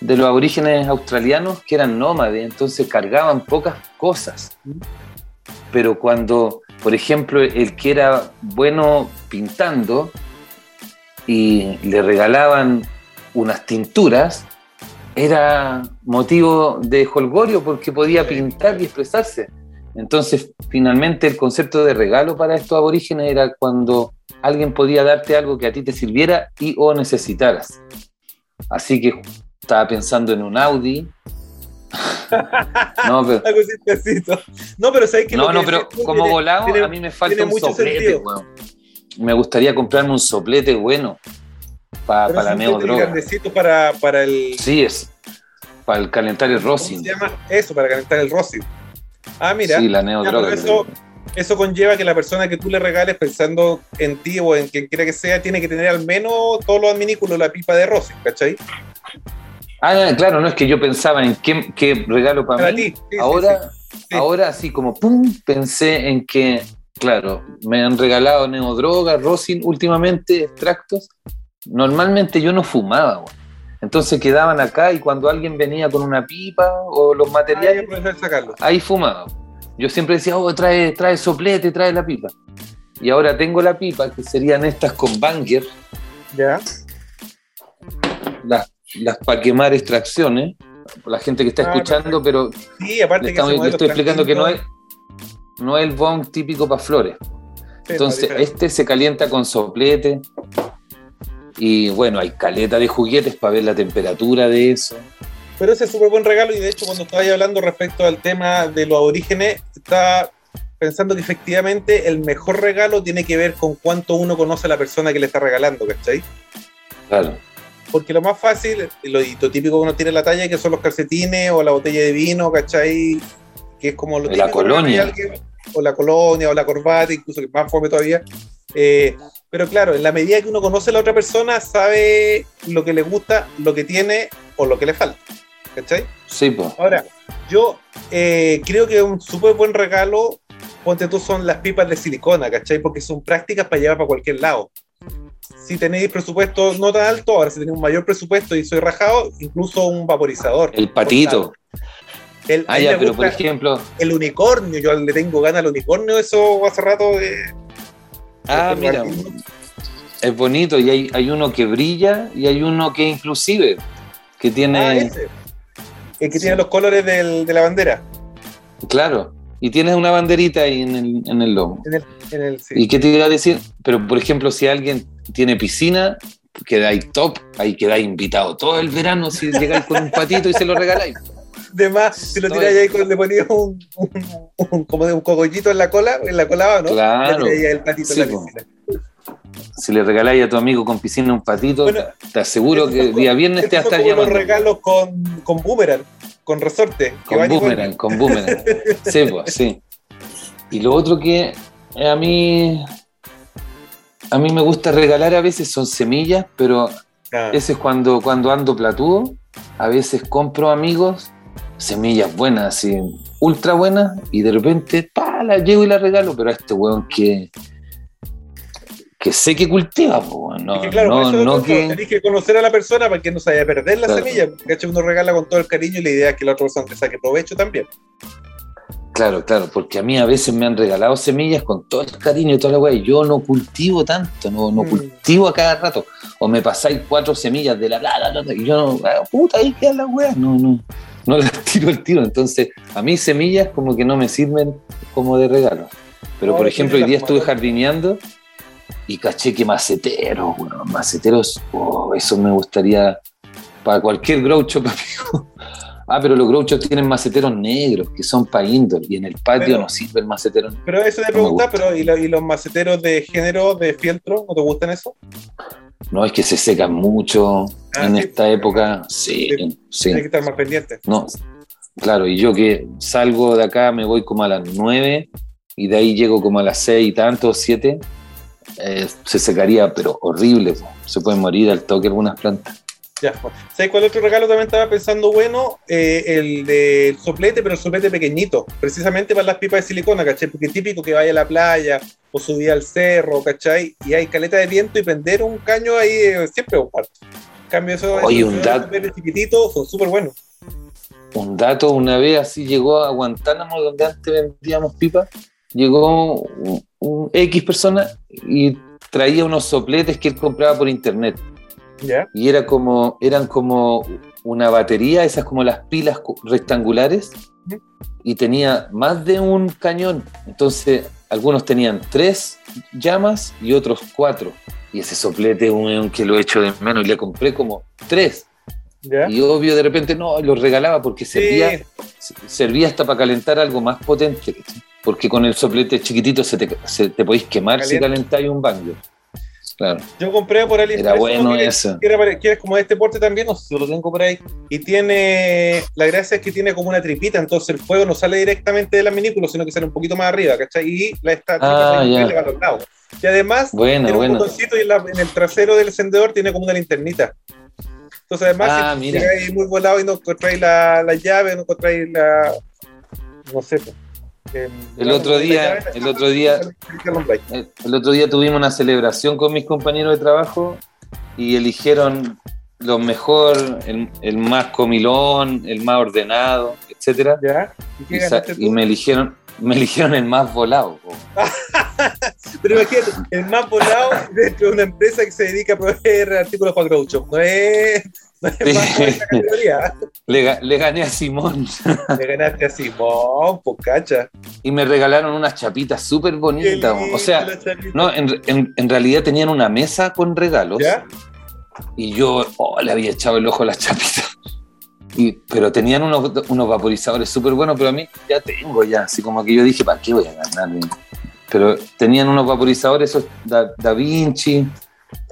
de los aborígenes australianos que eran nómades, entonces cargaban pocas cosas. Pero cuando, por ejemplo, el que era bueno pintando y le regalaban unas tinturas, era motivo de holgorio porque podía pintar y expresarse. Entonces, finalmente, el concepto de regalo para estos aborígenes era cuando alguien podía darte algo que a ti te sirviera y o necesitaras. Así que estaba pensando en un Audi. no, pero. No, pero ¿sabes que no, lo no, que pero decías tú como tiene- volado, tiene- a mí me falta un soplete, weón. Me gustaría comprarme un soplete bueno pa- para la es un soplete neodroga. grandecito para, para el. Sí, es para el calentar el ¿Cómo rosin. se llama? Eso, para calentar el rosin. Ah, mira. Sí, la neodroga. eso, eso conlleva que la persona que tú le regales pensando en ti o en quien quiera que sea, tiene que tener al menos todos los adminículos, la pipa de rosin, ¿cachai? Ah, claro, no es que yo pensaba en qué, qué regalo para, Para mí. ti. Sí, sí, ahora, sí. ahora así como pum, pensé en que, claro, me han regalado neodroga, rosin últimamente, extractos. Normalmente yo no fumaba. Entonces quedaban acá y cuando alguien venía con una pipa o los materiales, sacarlo. ahí fumaba. Yo siempre decía, oh, trae, trae soplete, trae la pipa. Y ahora tengo la pipa, que serían estas con banger, Ya. las, las para quemar extracciones. La gente que está Ah, escuchando, pero Sí, aparte le, que estamos- le modelo estoy explicando que no es, no es el bong típico para flores. sí, Entonces, este se calienta con soplete. Y bueno, hay caleta de juguetes para ver la temperatura de eso. Pero ese es súper buen regalo y de hecho cuando estaba hablando respecto al tema de los orígenes, estaba pensando que efectivamente el mejor regalo tiene que ver con cuánto uno conoce a la persona que le está regalando, ¿cachai? Claro. Porque lo más fácil, lo, y lo típico que uno tira en la talla, que son los calcetines o la botella de vino, ¿cachai? Que es como lo La colonia. alguien- o la colonia, o la corbata, incluso que más fome todavía. Eh, pero claro, en la medida que uno conoce a la otra persona, sabe lo que le gusta, lo que tiene o lo que le falta. ¿Cachai? Sí, pues. Ahora, yo eh, creo que un súper buen regalo, ponte tú, son las pipas de silicona, ¿cachai? Porque son prácticas para llevar para cualquier lado. Si tenéis presupuesto no tan alto, ahora si tenéis un mayor presupuesto y soy rajado, incluso un vaporizador. El patito. El, Ah, ya, pero por ejemplo. el unicornio, yo le tengo ganas al unicornio, eso hace rato de... Ah, de mira. Es bonito y hay, hay uno que brilla y hay uno que inclusive que tiene. Ah, ese. El que Sí. tiene los colores del- de la bandera. Claro. Y tienes una banderita ahí en el, en el lomo. En el, en el, sí. ¿Y qué te iba a decir? Pero, por ejemplo, si alguien tiene piscina, quedáis top, ahí quedáis invitado todo el verano si llegáis con un patito y se lo regaláis. De más, si lo tiráis ahí con le ponías un, un, un- como de un cogollito en la cola, en la colada, ¿no? Claro. Le el patito Sí, en la po. piscina. Si le regaláis a tu amigo con piscina un patito, Bueno, te aseguro que son día viernes te va a estar como los llamando. regalos con, con boomerang, con resorte. Con boomerang, con boomerang. Sí, pues, sí. Y lo otro que a mí a mí me gusta regalar a veces son semillas, pero. Ah, ese es cuando, cuando ando platudo, a veces compro amigos semillas buenas, así, ultra buenas, y de repente, pa, las llevo y las regalo, pero a este weón que que sé que cultiva, po, no, es que claro, no, no que... tenés que conocer a la persona para que no se vaya a perder la Claro. semilla. ¿cachai? Uno regala con todo el cariño y la idea es que la otra persona te saque provecho también. Claro, claro, porque a mí a veces me han regalado semillas con todo el cariño y toda la weá, y yo no cultivo tanto, no, no Mm. cultivo a cada rato. O me pasáis cuatro semillas de la bla, y yo no, ah, puta, ahí queda la weá, no, no, no las tiro el tiro. Entonces, a mí semillas como que no me sirven como de regalo. Pero No, por ejemplo, hoy día estuve jardineando y caché que maceteros, bueno, maceteros, oh, eso me gustaría para cualquier groucho, papi. Ah, pero los grouchos tienen maceteros negros, que son para indoor, y en el patio Pero- no sirve el macetero. Pero eso te pregunta, pero ¿y, lo- y los maceteros de género de fieltro? ¿No te gustan eso? No, es que se secan mucho Ah, en sí. esta época. Sí, sí. Hay que estar más pendiente. No, claro, y yo que salgo de acá me voy como a las 9 y de ahí llego como a las 6 y tanto, 7, eh, se secaría, pero horrible. Se pueden morir al toque algunas plantas. Ya. bueno. ¿Sabes cuál otro regalo también estaba pensando bueno? Eh, el del soplete, pero el soplete pequeñito. Precisamente para las pipas de silicona, ¿cachai? Porque es típico que vaya a la playa o subir al cerro, ¿cachai? Y hay caleta de viento y prender un caño ahí eh, siempre es un parto. En cambio, eso, Oye, un dato. chiquititos son súper buenos. Un dato, una vez así llegó a Guantánamo, donde antes vendíamos pipas, llegó un, un X persona y traía unos sopletes que él compraba por internet. ¿Ya? y era como, eran como una batería, esas como las pilas rectangulares, y tenía más de un cañón. Entonces, algunos tenían tres llamas y otros cuatro. Y ese soplete, un que lo echo de menos, y le compré como tres. ¿Ya? Y obvio, de repente no, los regalaba porque servía, Sí, servía hasta para calentar algo más potente. Porque con el soplete chiquitito se te, se te podéis quemar si calentáis un baño. Claro, Yo compré por AliExpress. era bueno que- eso. que era pare- que es como de este porte también, no sé si lo tengo por ahí. Y tiene, la gracia es que tiene como una tripita, entonces el fuego no sale directamente del adminículo, sino que sale un poquito más arriba, ¿cachai? Y la tripa Ah, ya. Y además, Bueno, tiene un bueno. botoncito y en, la- en el trasero del encendedor tiene como una linternita. Entonces, además, Ah, si mira. llegáis muy volado y no encontráis la, la llave, no encontráis la. No sé. pues, em, El otro día- el otro día- alumbráis. El el otro día tuvimos una celebración con mis compañeros de trabajo y eligieron lo mejor, el, el más comilón, el más ordenado, etcétera. ¿Ya? ¿Y me eligieron, me eligieron el más volado. Pero imagínate, el más volado dentro de una empresa que se dedica a proveer artículos para Groucho. No es, Le, ga- le gané a Simón Le ganaste a Simón, pues cacha. y me regalaron unas chapitas súper bonitas. O sea, no, en, en- en realidad tenían una mesa con regalos ¿Ya? y yo oh, le había echado el ojo a las chapitas. Y, pero tenían unos, unos vaporizadores súper buenos, pero a mí ya tengo ya, así como que yo dije, ¿para qué voy a ganar? Pero tenían unos vaporizadores, esos Da, Da Vinci.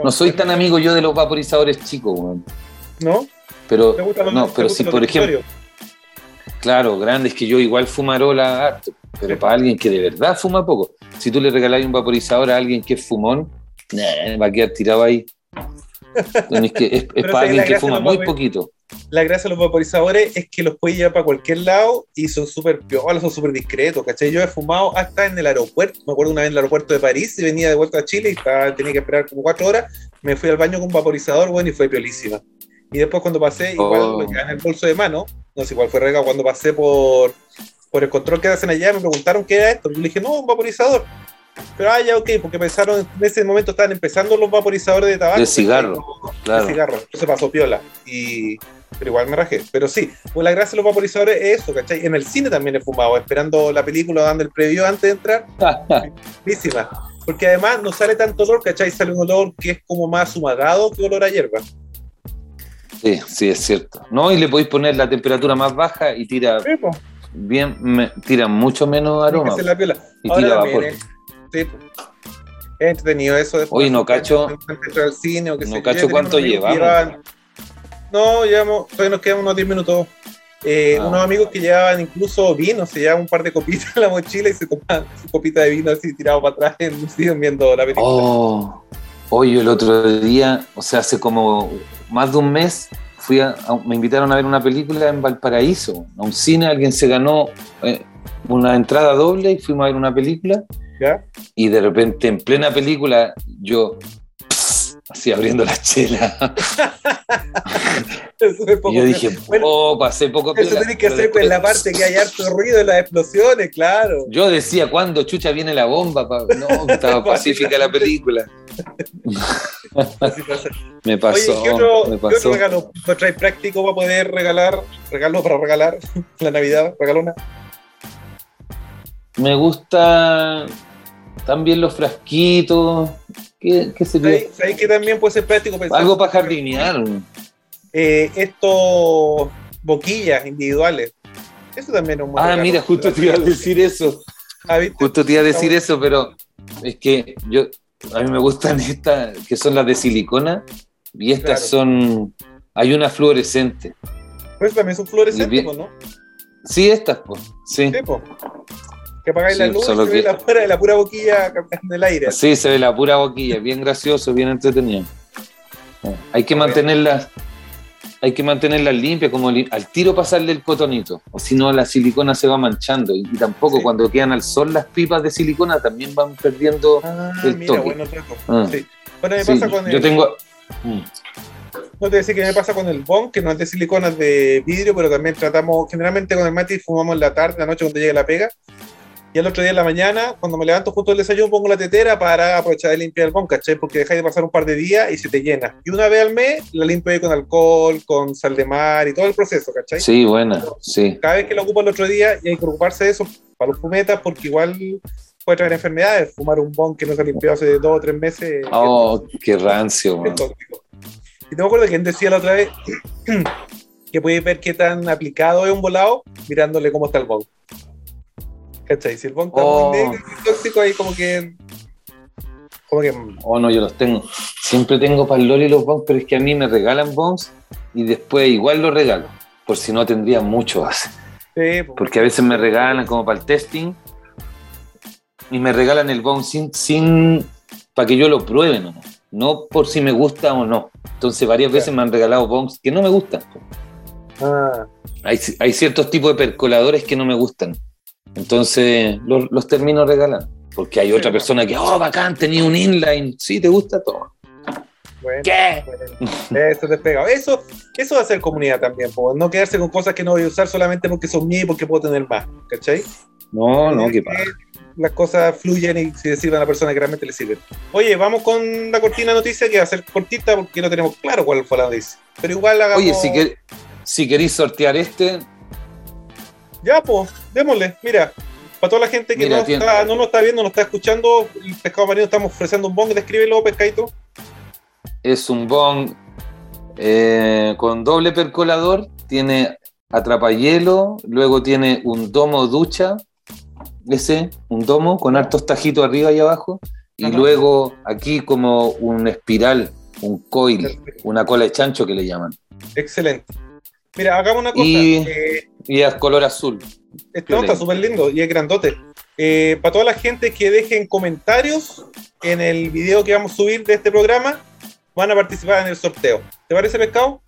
No soy tan amigo yo de los vaporizadores chicos, weón. ¿No? pero ¿Te gustan los- no, pero si por ejemplo, claro, grandes que yo igual fumarola harto, pero Sí. para alguien que de verdad fuma poco, si tú le regalas un vaporizador a alguien que es fumón, nah, va a quedar tirado ahí. Que- es, es Pero para es alguien que fuma muy poquito. La gracia de los vaporizadores es que los puedes llevar para cualquier lado y son súper piolas, son súper discretos, ¿cachai? Yo he fumado hasta en el aeropuerto, me acuerdo una vez en el aeropuerto de París y venía de vuelta a Chile y estaba- tenía que esperar como cuatro horas, me fui al baño con un vaporizador, bueno, y fue piolísima. Y después cuando pasé, igual Oh. lo llevaba en el bolso de mano, no sé cuál fue regalo, cuando pasé por, por el control que hacen allá, me preguntaron qué era esto, yo le dije, no, un vaporizador. Pero, ah, ya, ok, porque pensaron, en ese momento estaban empezando los vaporizadores de tabaco. De cigarro. Claro. de cigarro. Entonces pasó piola. Y, pero igual me rajé. Pero sí, pues la gracia de los vaporizadores es eso, ¿cachai? En el cine también he fumado, esperando la película, dando el preview antes de entrar. Buenísima. Porque además no sale tanto olor, ¿cachai? Sale un olor que es como más humagado que olor a hierba. Sí, sí, es cierto. No, y le podéis poner la temperatura más baja y tira Sí, bien, me- tira mucho menos que aroma. hacer la piola. Y Ahora tira vapor. es- sí, pues. Es entretenido eso. después, Oye, no cacho- al cine o qué no cacho cuánto que llevamos. llevaban- No, llevamos, todavía nos quedan unos 10 minutos. Eh, Ah. Unos amigos que llevaban incluso vino, se llevaban un par de copitas en la mochila y se tomaban su copita de vino así tirado para atrás en, siguen viendo la película. Oh, oye, el otro día, o sea, hace como más de un mes, fui a, a- me invitaron a ver una película en Valparaíso, a un cine, alguien se ganó eh, una entrada doble y fuimos a ver una película ¿Ya? y de repente en plena película yo pss, así abriendo la chela y yo dije, Bueno, oh, pasé poco Eso piola", tenés que hacer con la parte que hay harto ruido en las explosiones, claro. Yo decía, ¿cuándo chucha viene la bomba? pa-?" No, estaba pacífica la película. Me Oye, pasó, ¿qué otro, me qué otro pasó. regalo práctico para poder regalar? Regalo para regalar la Navidad, regalona. me gusta también los frasquitos. ¿Qué, qué sería? ¿Sabes sabes que también puede ser práctico? pensar- Algo para jardinear. Eh, estos boquillas individuales. Eso también es un buen Ah, mira, justo te iba a decir eso. Ah. Justo te iba a decir eso, pero es que yo a mí me gustan estas que son las de silicona y estas Claro. son hay una fluorescente. Eso también es un fluorescente, Bien. pues, ¿no? Sí, estas, pues. Sí. Sí, pues. Que apagáis Sí, la luz y se ve que- la, pura, la pura boquilla cambiando el aire. Sí, se ve la pura boquilla, bien gracioso, bien entretenido. Hay que mantenerlas, hay que mantenerlas limpias, como li- al tiro pasarle el cotonito, o si no la silicona se va manchando. Y, y tampoco Sí. cuando quedan al sol las pipas de silicona también van perdiendo. Ah, el mira, toque. bueno. Ah. Sí. Bueno, me Sí, pasa con yo el. tengo. Mm. No te decía que me pasa con el Bon, que no es de silicona, es de vidrio, pero también tratamos, generalmente con el Mati fumamos en la tarde, la noche cuando llega la pega. Y al otro día en la mañana, cuando me levanto justo el desayuno, pongo la tetera para aprovechar de limpiar el Bon, ¿cachai? Porque dejáis de pasar un par de días y se te llena. Y una vez al mes la limpio ahí con alcohol, con sal de mar y todo el proceso, ¿cachai? Sí, buena, sí. Cada vez que lo ocupo el otro día, y hay que preocuparse de eso para los fumetas, porque igual puede traer enfermedades. Fumar un Bon que no se ha limpiado hace dos o tres meses. Oh, qué rancio, tóxico. Y me acuerdo quién decía la otra vez que podéis ver qué tan aplicado es un volado mirándole cómo está el bong. ¿Cachai? Si el bong está Oh. muy negro y tóxico, ahí como que. Como que. Oh, no, yo los tengo. Siempre tengo para el Loli los bongs, pero es que a mí me regalan bongs y después igual los regalo, por si no tendría mucho base. sí, pues, Porque a veces me regalan como para el testing y me regalan el bong sin, sin para que yo lo pruebe, no, no por si me gusta o no. Entonces varias veces me han regalado bongs que no me gustan. ah, Hay, hay ciertos tipos de percoladores que no me gustan. Entonces los, los termino regalando. Porque hay otra persona que, oh, bacán, tenía un inline. Sí, ¿te gusta? Toma. bueno, ¿Qué? bueno. Eso te pega. Eso, eso va a ser comunidad también, pues, no quedarse con cosas que no voy a usar solamente porque son mías y porque puedo tener más. ¿Cachai? No, no, qué pasa. Las cosas fluyen y se sirven a la persona que realmente le sirven. Oye, vamos con la cortina noticia que va a ser cortita porque no tenemos claro cuál fue la noticia. Pero igual hagamos. Oye, si, quer- si queréis sortear este, Ya, pues, démosle. Mira, para toda la gente que Mira, no, está, no nos está viendo, no está escuchando, el pescado marino estamos ofreciendo un bong. Descríbelo, pescadito. es un bong eh, con doble percolador, tiene atrapahielo, luego tiene un domo ducha, ese, un domo con hartos tajitos arriba y abajo, y Ajá. luego aquí como un espiral, un coil, Perfecto. una cola de chancho que le llaman, Excelente. Mira, hagamos una cosa. Y- Eh, y es color azul. esto está súper lindo y es grandote. Eh, para toda la gente que dejen comentarios en el video que vamos a subir de este programa, van a participar en el sorteo. ¿Te parece, pescado?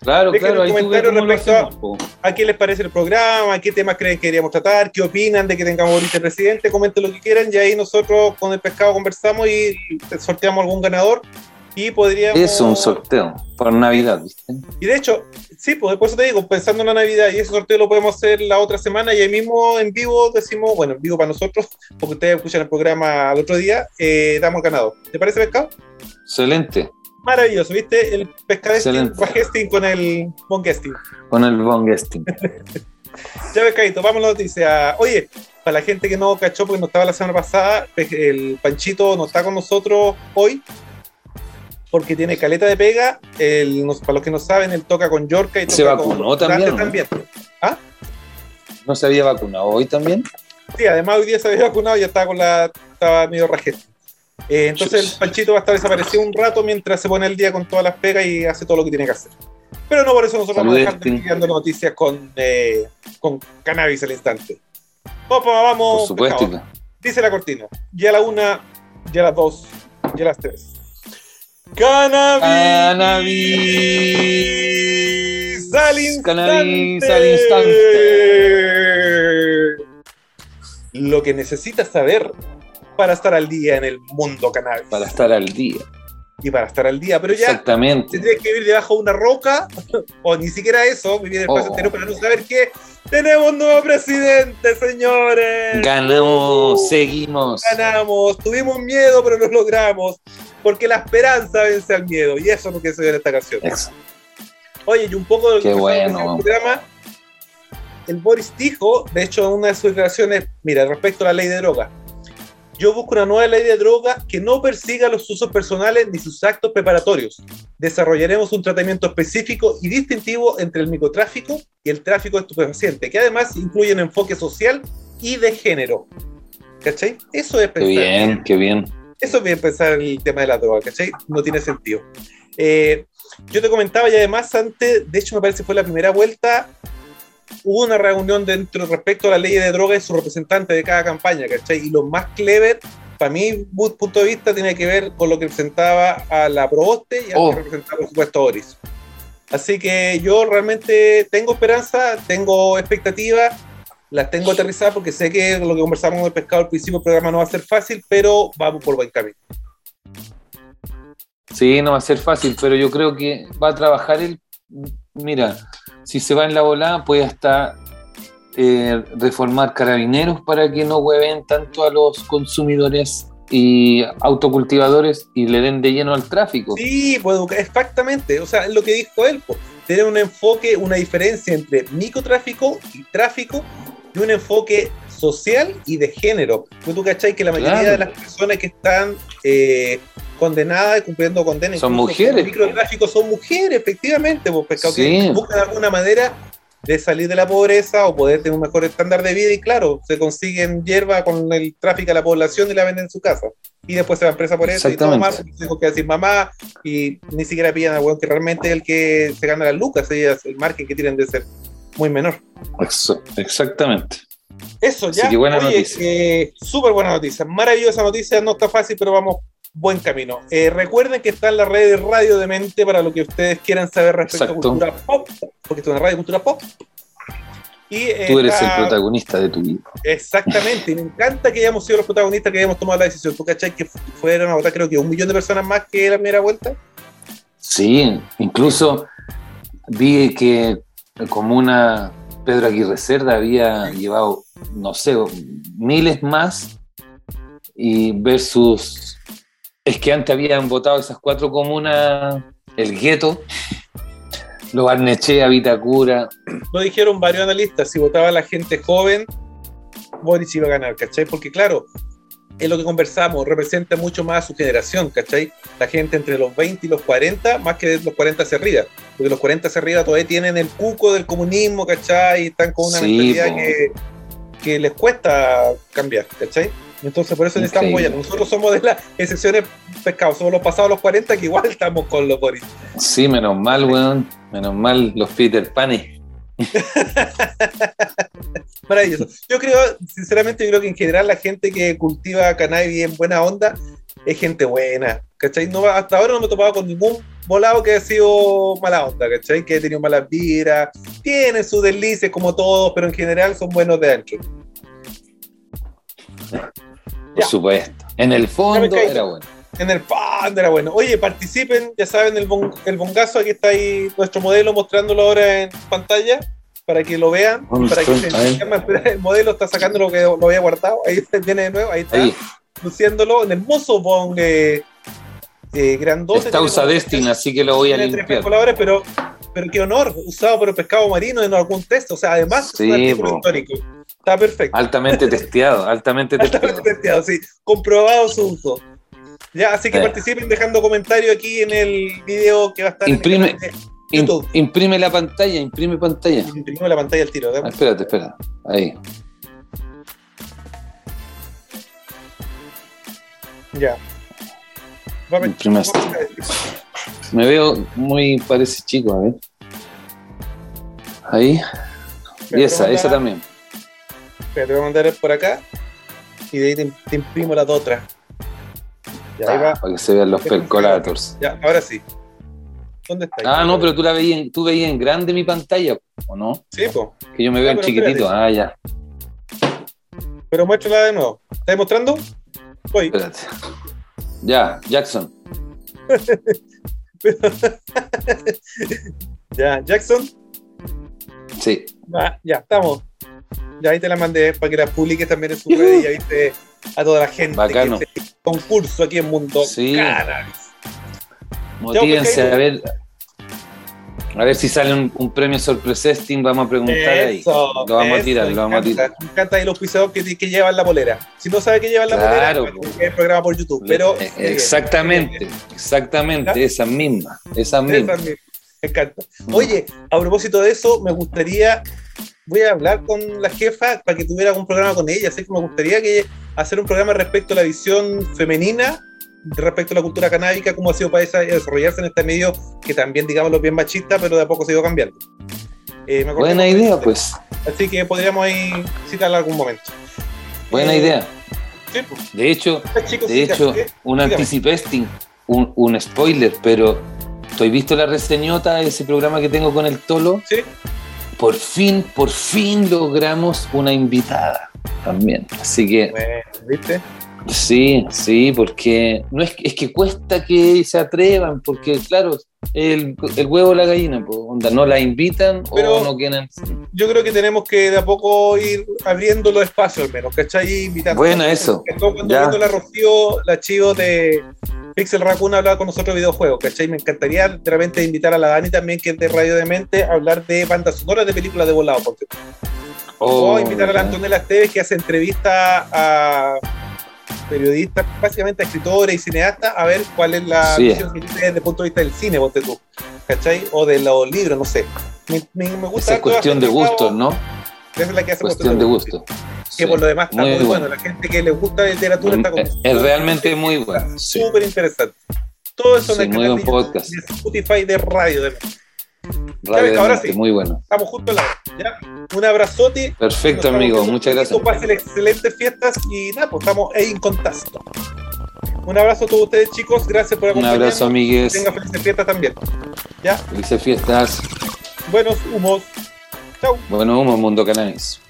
Claro, Dejen claro, ahí tú ves comentario cómo lo respecto a- hacemos, po. ¿A qué les parece el programa? ¿Qué temas creen que deberíamos tratar? ¿Qué opinan de que tengamos ahorita presidente? Comenten lo que quieran y ahí nosotros con el pescado conversamos y sorteamos algún ganador. Y podríamos. Es un sorteo por Navidad, ¿viste? Y de hecho, sí, pues por eso te digo, pensando en la Navidad y ese sorteo lo podemos hacer la otra semana y ahí mismo en vivo decimos, bueno, en vivo para nosotros, porque ustedes escuchan el programa al otro día, eh, damos el ganador. ¿Te parece, pescado? Excelente, Maravilloso, ¿viste? El pescadesting, con el bonguesting. con el bong guesting. Ya pescadito, vamos a la noticia. Oye, para la gente que no cachó porque no estaba la semana pasada, el Panchito no está con nosotros hoy porque tiene caleta de pega. El, para los que no saben, él toca con Yorka y ¿Se toca vacunó con también, o no? también. ¿No se había vacunado hoy también? Sí, además hoy día se había vacunado y ya estaba con la. estaba medio rajete. Eh, entonces el Panchito va a estar desaparecido un rato mientras se pone el día con todas las pegas y hace todo lo que tiene que hacer. Pero no por eso nosotros vamos a dejar de dando noticias con, eh, con cannabis al instante. Opa, vamos. Por supuesto. Dice la cortina. Ya la una, ya las dos, ya las tres. Cannabis. Cannabis. Al instante. Cannabis al instante. Lo que necesitas saber para estar al día en el mundo cannabis. Para estar al día. Y para estar al día. Pero ya Exactamente. tendrías que vivir debajo de una roca, o ni siquiera eso, vivir en el espacio Oh. para no saber que tenemos un nuevo presidente, señores. Ganamos, seguimos. ganamos, tuvimos miedo, pero lo logramos, porque la esperanza vence al miedo, y eso es lo que se ve en esta canción. Eso. Oye, y un poco de lo que bueno. el programa, el Boris dijo, de hecho, en una de sus declaraciones, mira, respecto a la ley de droga, yo busco una nueva ley de droga que no persiga los usos personales ni sus actos preparatorios. Desarrollaremos un tratamiento específico y distintivo entre el microtráfico y el tráfico de estupefacientes, que además incluye un enfoque social y de género. ¿Cachai? Eso es Qué bien, qué bien. Eso es bien pensar en el tema de la droga, ¿cachai? No tiene sentido. Eh, yo te comentaba y además antes, de hecho me parece que fue la primera vuelta, hubo una reunión dentro respecto a la ley de droga y su representante de cada campaña, ¿cachai? Y lo más clever, para mi punto de vista, tiene que ver con lo que presentaba a la Proboste y a Oh. lo que representaba, por supuesto, a Oris. Así que yo realmente tengo esperanza, tengo expectativas, las tengo aterrizadas porque sé que lo que conversamos con el pescado al principio del programa no va a ser fácil, pero vamos por buen camino. Sí, no va a ser fácil, pero yo creo que va a trabajar el. Mira, si se va en la volada, puede hasta eh, reformar carabineros para que no hueven tanto a los consumidores y autocultivadores y le den de lleno al tráfico. Sí, pues exactamente. O sea, es lo que dijo él, pues, tener un enfoque, una diferencia entre microtráfico y tráfico y un enfoque social y de género. Pues tú cachai que la mayoría Claro. de las personas que están eh, condenadas, cumpliendo condena, Son mujeres. por microtráfico, son mujeres, efectivamente, pues pescado Sí. que buscan alguna manera de salir de la pobreza o poder tener un mejor estándar de vida y claro, se consiguen hierba con el tráfico a la población y la venden en su casa. Y después se van presa por eso y todo más, tengo que decir mamá y ni siquiera pillan a weón que realmente es el que se gana las lucas, ellas, el margen que tienen de ser muy menor. Ex- Exactamente. Eso ya. Así que buena Oye, noticia. eh, súper buena noticia. Maravillosa noticia. No está fácil, pero vamos buen camino. Eh, recuerden que está en la red de Radio de Mente para lo que ustedes quieran saber respecto Exacto. a cultura pop, porque esto es una radio de cultura pop. Y, eh, Tú eres el protagonista de tu vida. Exactamente, y me encanta que hayamos sido los protagonistas, que hayamos tomado la decisión. ¿Tú cachai que fu- fueron a votar creo que un millón de personas más que la primera vuelta? Sí, incluso vi que como una Pedro Aguirre Cerda había llevado, no sé, miles más y versus es que antes habían votado esas cuatro comunas, el gueto, los Barnechea, Vitacura, Lo dijeron varios analistas, si votaba la gente joven, Boris iba a ganar, ¿cachai? Porque claro, es lo que conversamos, representa mucho más a su generación, ¿cachai? La gente entre los 20 y los 40, más que de los 40 hacia arriba, porque los 40 hacia arriba todavía tienen el cuco del comunismo, ¿cachai? Y están con una Sí, mentalidad po. que, que les cuesta cambiar, ¿cachai? Entonces por eso necesitamos apoyar. Nosotros somos de las excepciones pescados, somos los pasados los 40 que igual estamos con los Boris. sí, menos mal, weón, menos mal los Peter Panes. Maravilloso. Yo creo, sinceramente, yo creo que en general la gente que cultiva cannabis en buena onda es gente buena, ¿cachai? No, hasta ahora no me he topado con ningún volado que haya sido mala onda, ¿cachai? Que ha tenido malas vidas, tienen sus deslices como todos, pero en general son buenos de ancho. Por Ya. supuesto. En el fondo caí. era bueno. En el pan era bueno. Oye, participen, ya saben, el, bon- el bongazo, aquí está ahí nuestro modelo mostrándolo ahora en pantalla para que lo vean. ¿Dónde Para que se el modelo está sacando lo que lo había guardado. Ahí viene de nuevo, ahí está. Ahí, luciéndolo, un hermoso bong eh, eh, grandote. está tiene usa como- Destin, así que lo voy a limpiar. colores, pero, pero qué honor, usado por el pescado marino en algún test. O sea, además Sí, es un artículo po. histórico. Está perfecto. Altamente testeado, altamente testeado. Altamente testeado, sí. Comprobado su uso. Ya, así que Sí. participen dejando comentarios aquí en el video que va a estar Imprime- en el YouTube. imprime la pantalla, imprime pantalla. Imprimimos la pantalla al tiro. Ah, espérate, espera. Ahí. Ya. Vamos. Me veo muy, parece chico, a ver. Ahí. Y esa, esa también. Espera, te voy a mandar por acá y de ahí te, te imprimo las otras. Ya, ahí Ah, va. para que se vean los percolators. Ya, ahora sí. ¿Dónde está? Ah, no, pero tú la veías, en- tú veías en grande mi pantalla, ¿o no? Sí, po. Que yo me veo en pero chiquitito. Ah, ya, Pero muéstrala de nuevo. ¿Estás mostrando? Voy. espérate. Ya, Jackson. Ya, Jackson. Sí. Ah, ya, estamos. Ya ahí te la mandé para que la publiques también en su red y ya viste a toda la gente Bacano. que se concurso aquí en Mundo Sí. Motívense a ver. A ver si sale un, un premio sorpresesting, vamos a preguntar ahí. Eso, Lo vamos a eso, tirar, me lo vamos a encanta. tirar. Me encanta ahí los pisadores que, que llevan la polera. Si no sabe que llevan la Claro, polera, pues, el programa por YouTube. Pero Eh, exactamente, exactamente, esa misma, esa Esa misma. misma. Me encanta. Oye, a propósito de eso, me gustaría, voy a hablar con la jefa para que tuviera un programa con ella. Así que me gustaría que hacer un programa respecto a la visión femenina, respecto a la cultura canábica, cómo ha sido para ella desarrollarse en este medio que también, digamos, bien machista, pero de a poco se ha ido cambiando. Eh, me Buena de- idea, pues, Así que podríamos ahí citarla en algún momento. buena Eh, idea. Sí, pues. De hecho, Chicos, de hecho, un anticipesting, un, un spoiler, pero ¿tú visto la reseñota de ese programa que tengo con el Tolo? Sí, Por fin, por fin logramos una invitada también. Así que bueno, ¿viste? Sí, sí, porque no es, es que cuesta que se atrevan, porque claro, el, el huevo o la gallina, pues, onda, no la invitan Pero- o no quieren. Yo creo que tenemos que de a poco ir abriendo los espacios al menos, ¿cachai? Invitando. Buena eso. Esto Cuando Ya. viendo la Rocío, la chivo de Pixel Raccoon hablaba con nosotros de videojuegos, ¿cachai? Me encantaría de repente invitar a la Dani también, que es de Radio Demente, a hablar de bandas sonoras de películas de volado, tú. Oh, o invitar a la Antonella Esteves, que hace entrevistas a periodistas, básicamente escritores y cineastas, a ver cuál es la Sí. visión que tienen desde el punto de vista del cine, ponte tú, ¿cachai? O de los libros, no sé. Me, me, me gusta Esa es harto cuestión de gustos, ¿no? Esa es la que hace Cuestión de gusto. Que Sí. por lo demás está Muy muy, bueno. bueno. La gente que le gusta la literatura está como Es- realmente muy bueno, sí. Súper interesante. Todo eso Sí, en el canal de Spotify de Radio. de- Radio ahora sí. muy bueno. Estamos justo al lado. ¿ya? Un abrazote. Perfecto, amigo. Muchas gracias. Pasen excelentes fiestas y nada, pues estamos ahí en contacto. Un abrazo a todos ustedes, chicos. Gracias por Un acompañarnos. abrazo, amigues. Tengan felices fiestas también. Ya, Felices fiestas. buenos humos. Chau. Bueno, humo, mundo cannabis.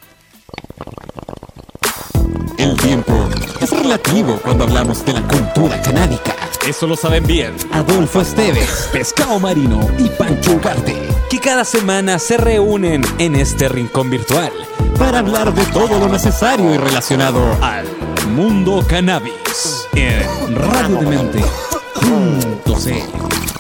El tiempo es relativo cuando hablamos de la cultura canábica. Eso lo saben bien Adolfo Esteves, Pescado Marino y Pancho Ugarte, que cada semana se reúnen en este rincón virtual para hablar de todo lo necesario y relacionado al mundo cannabis en radiodemente.cl.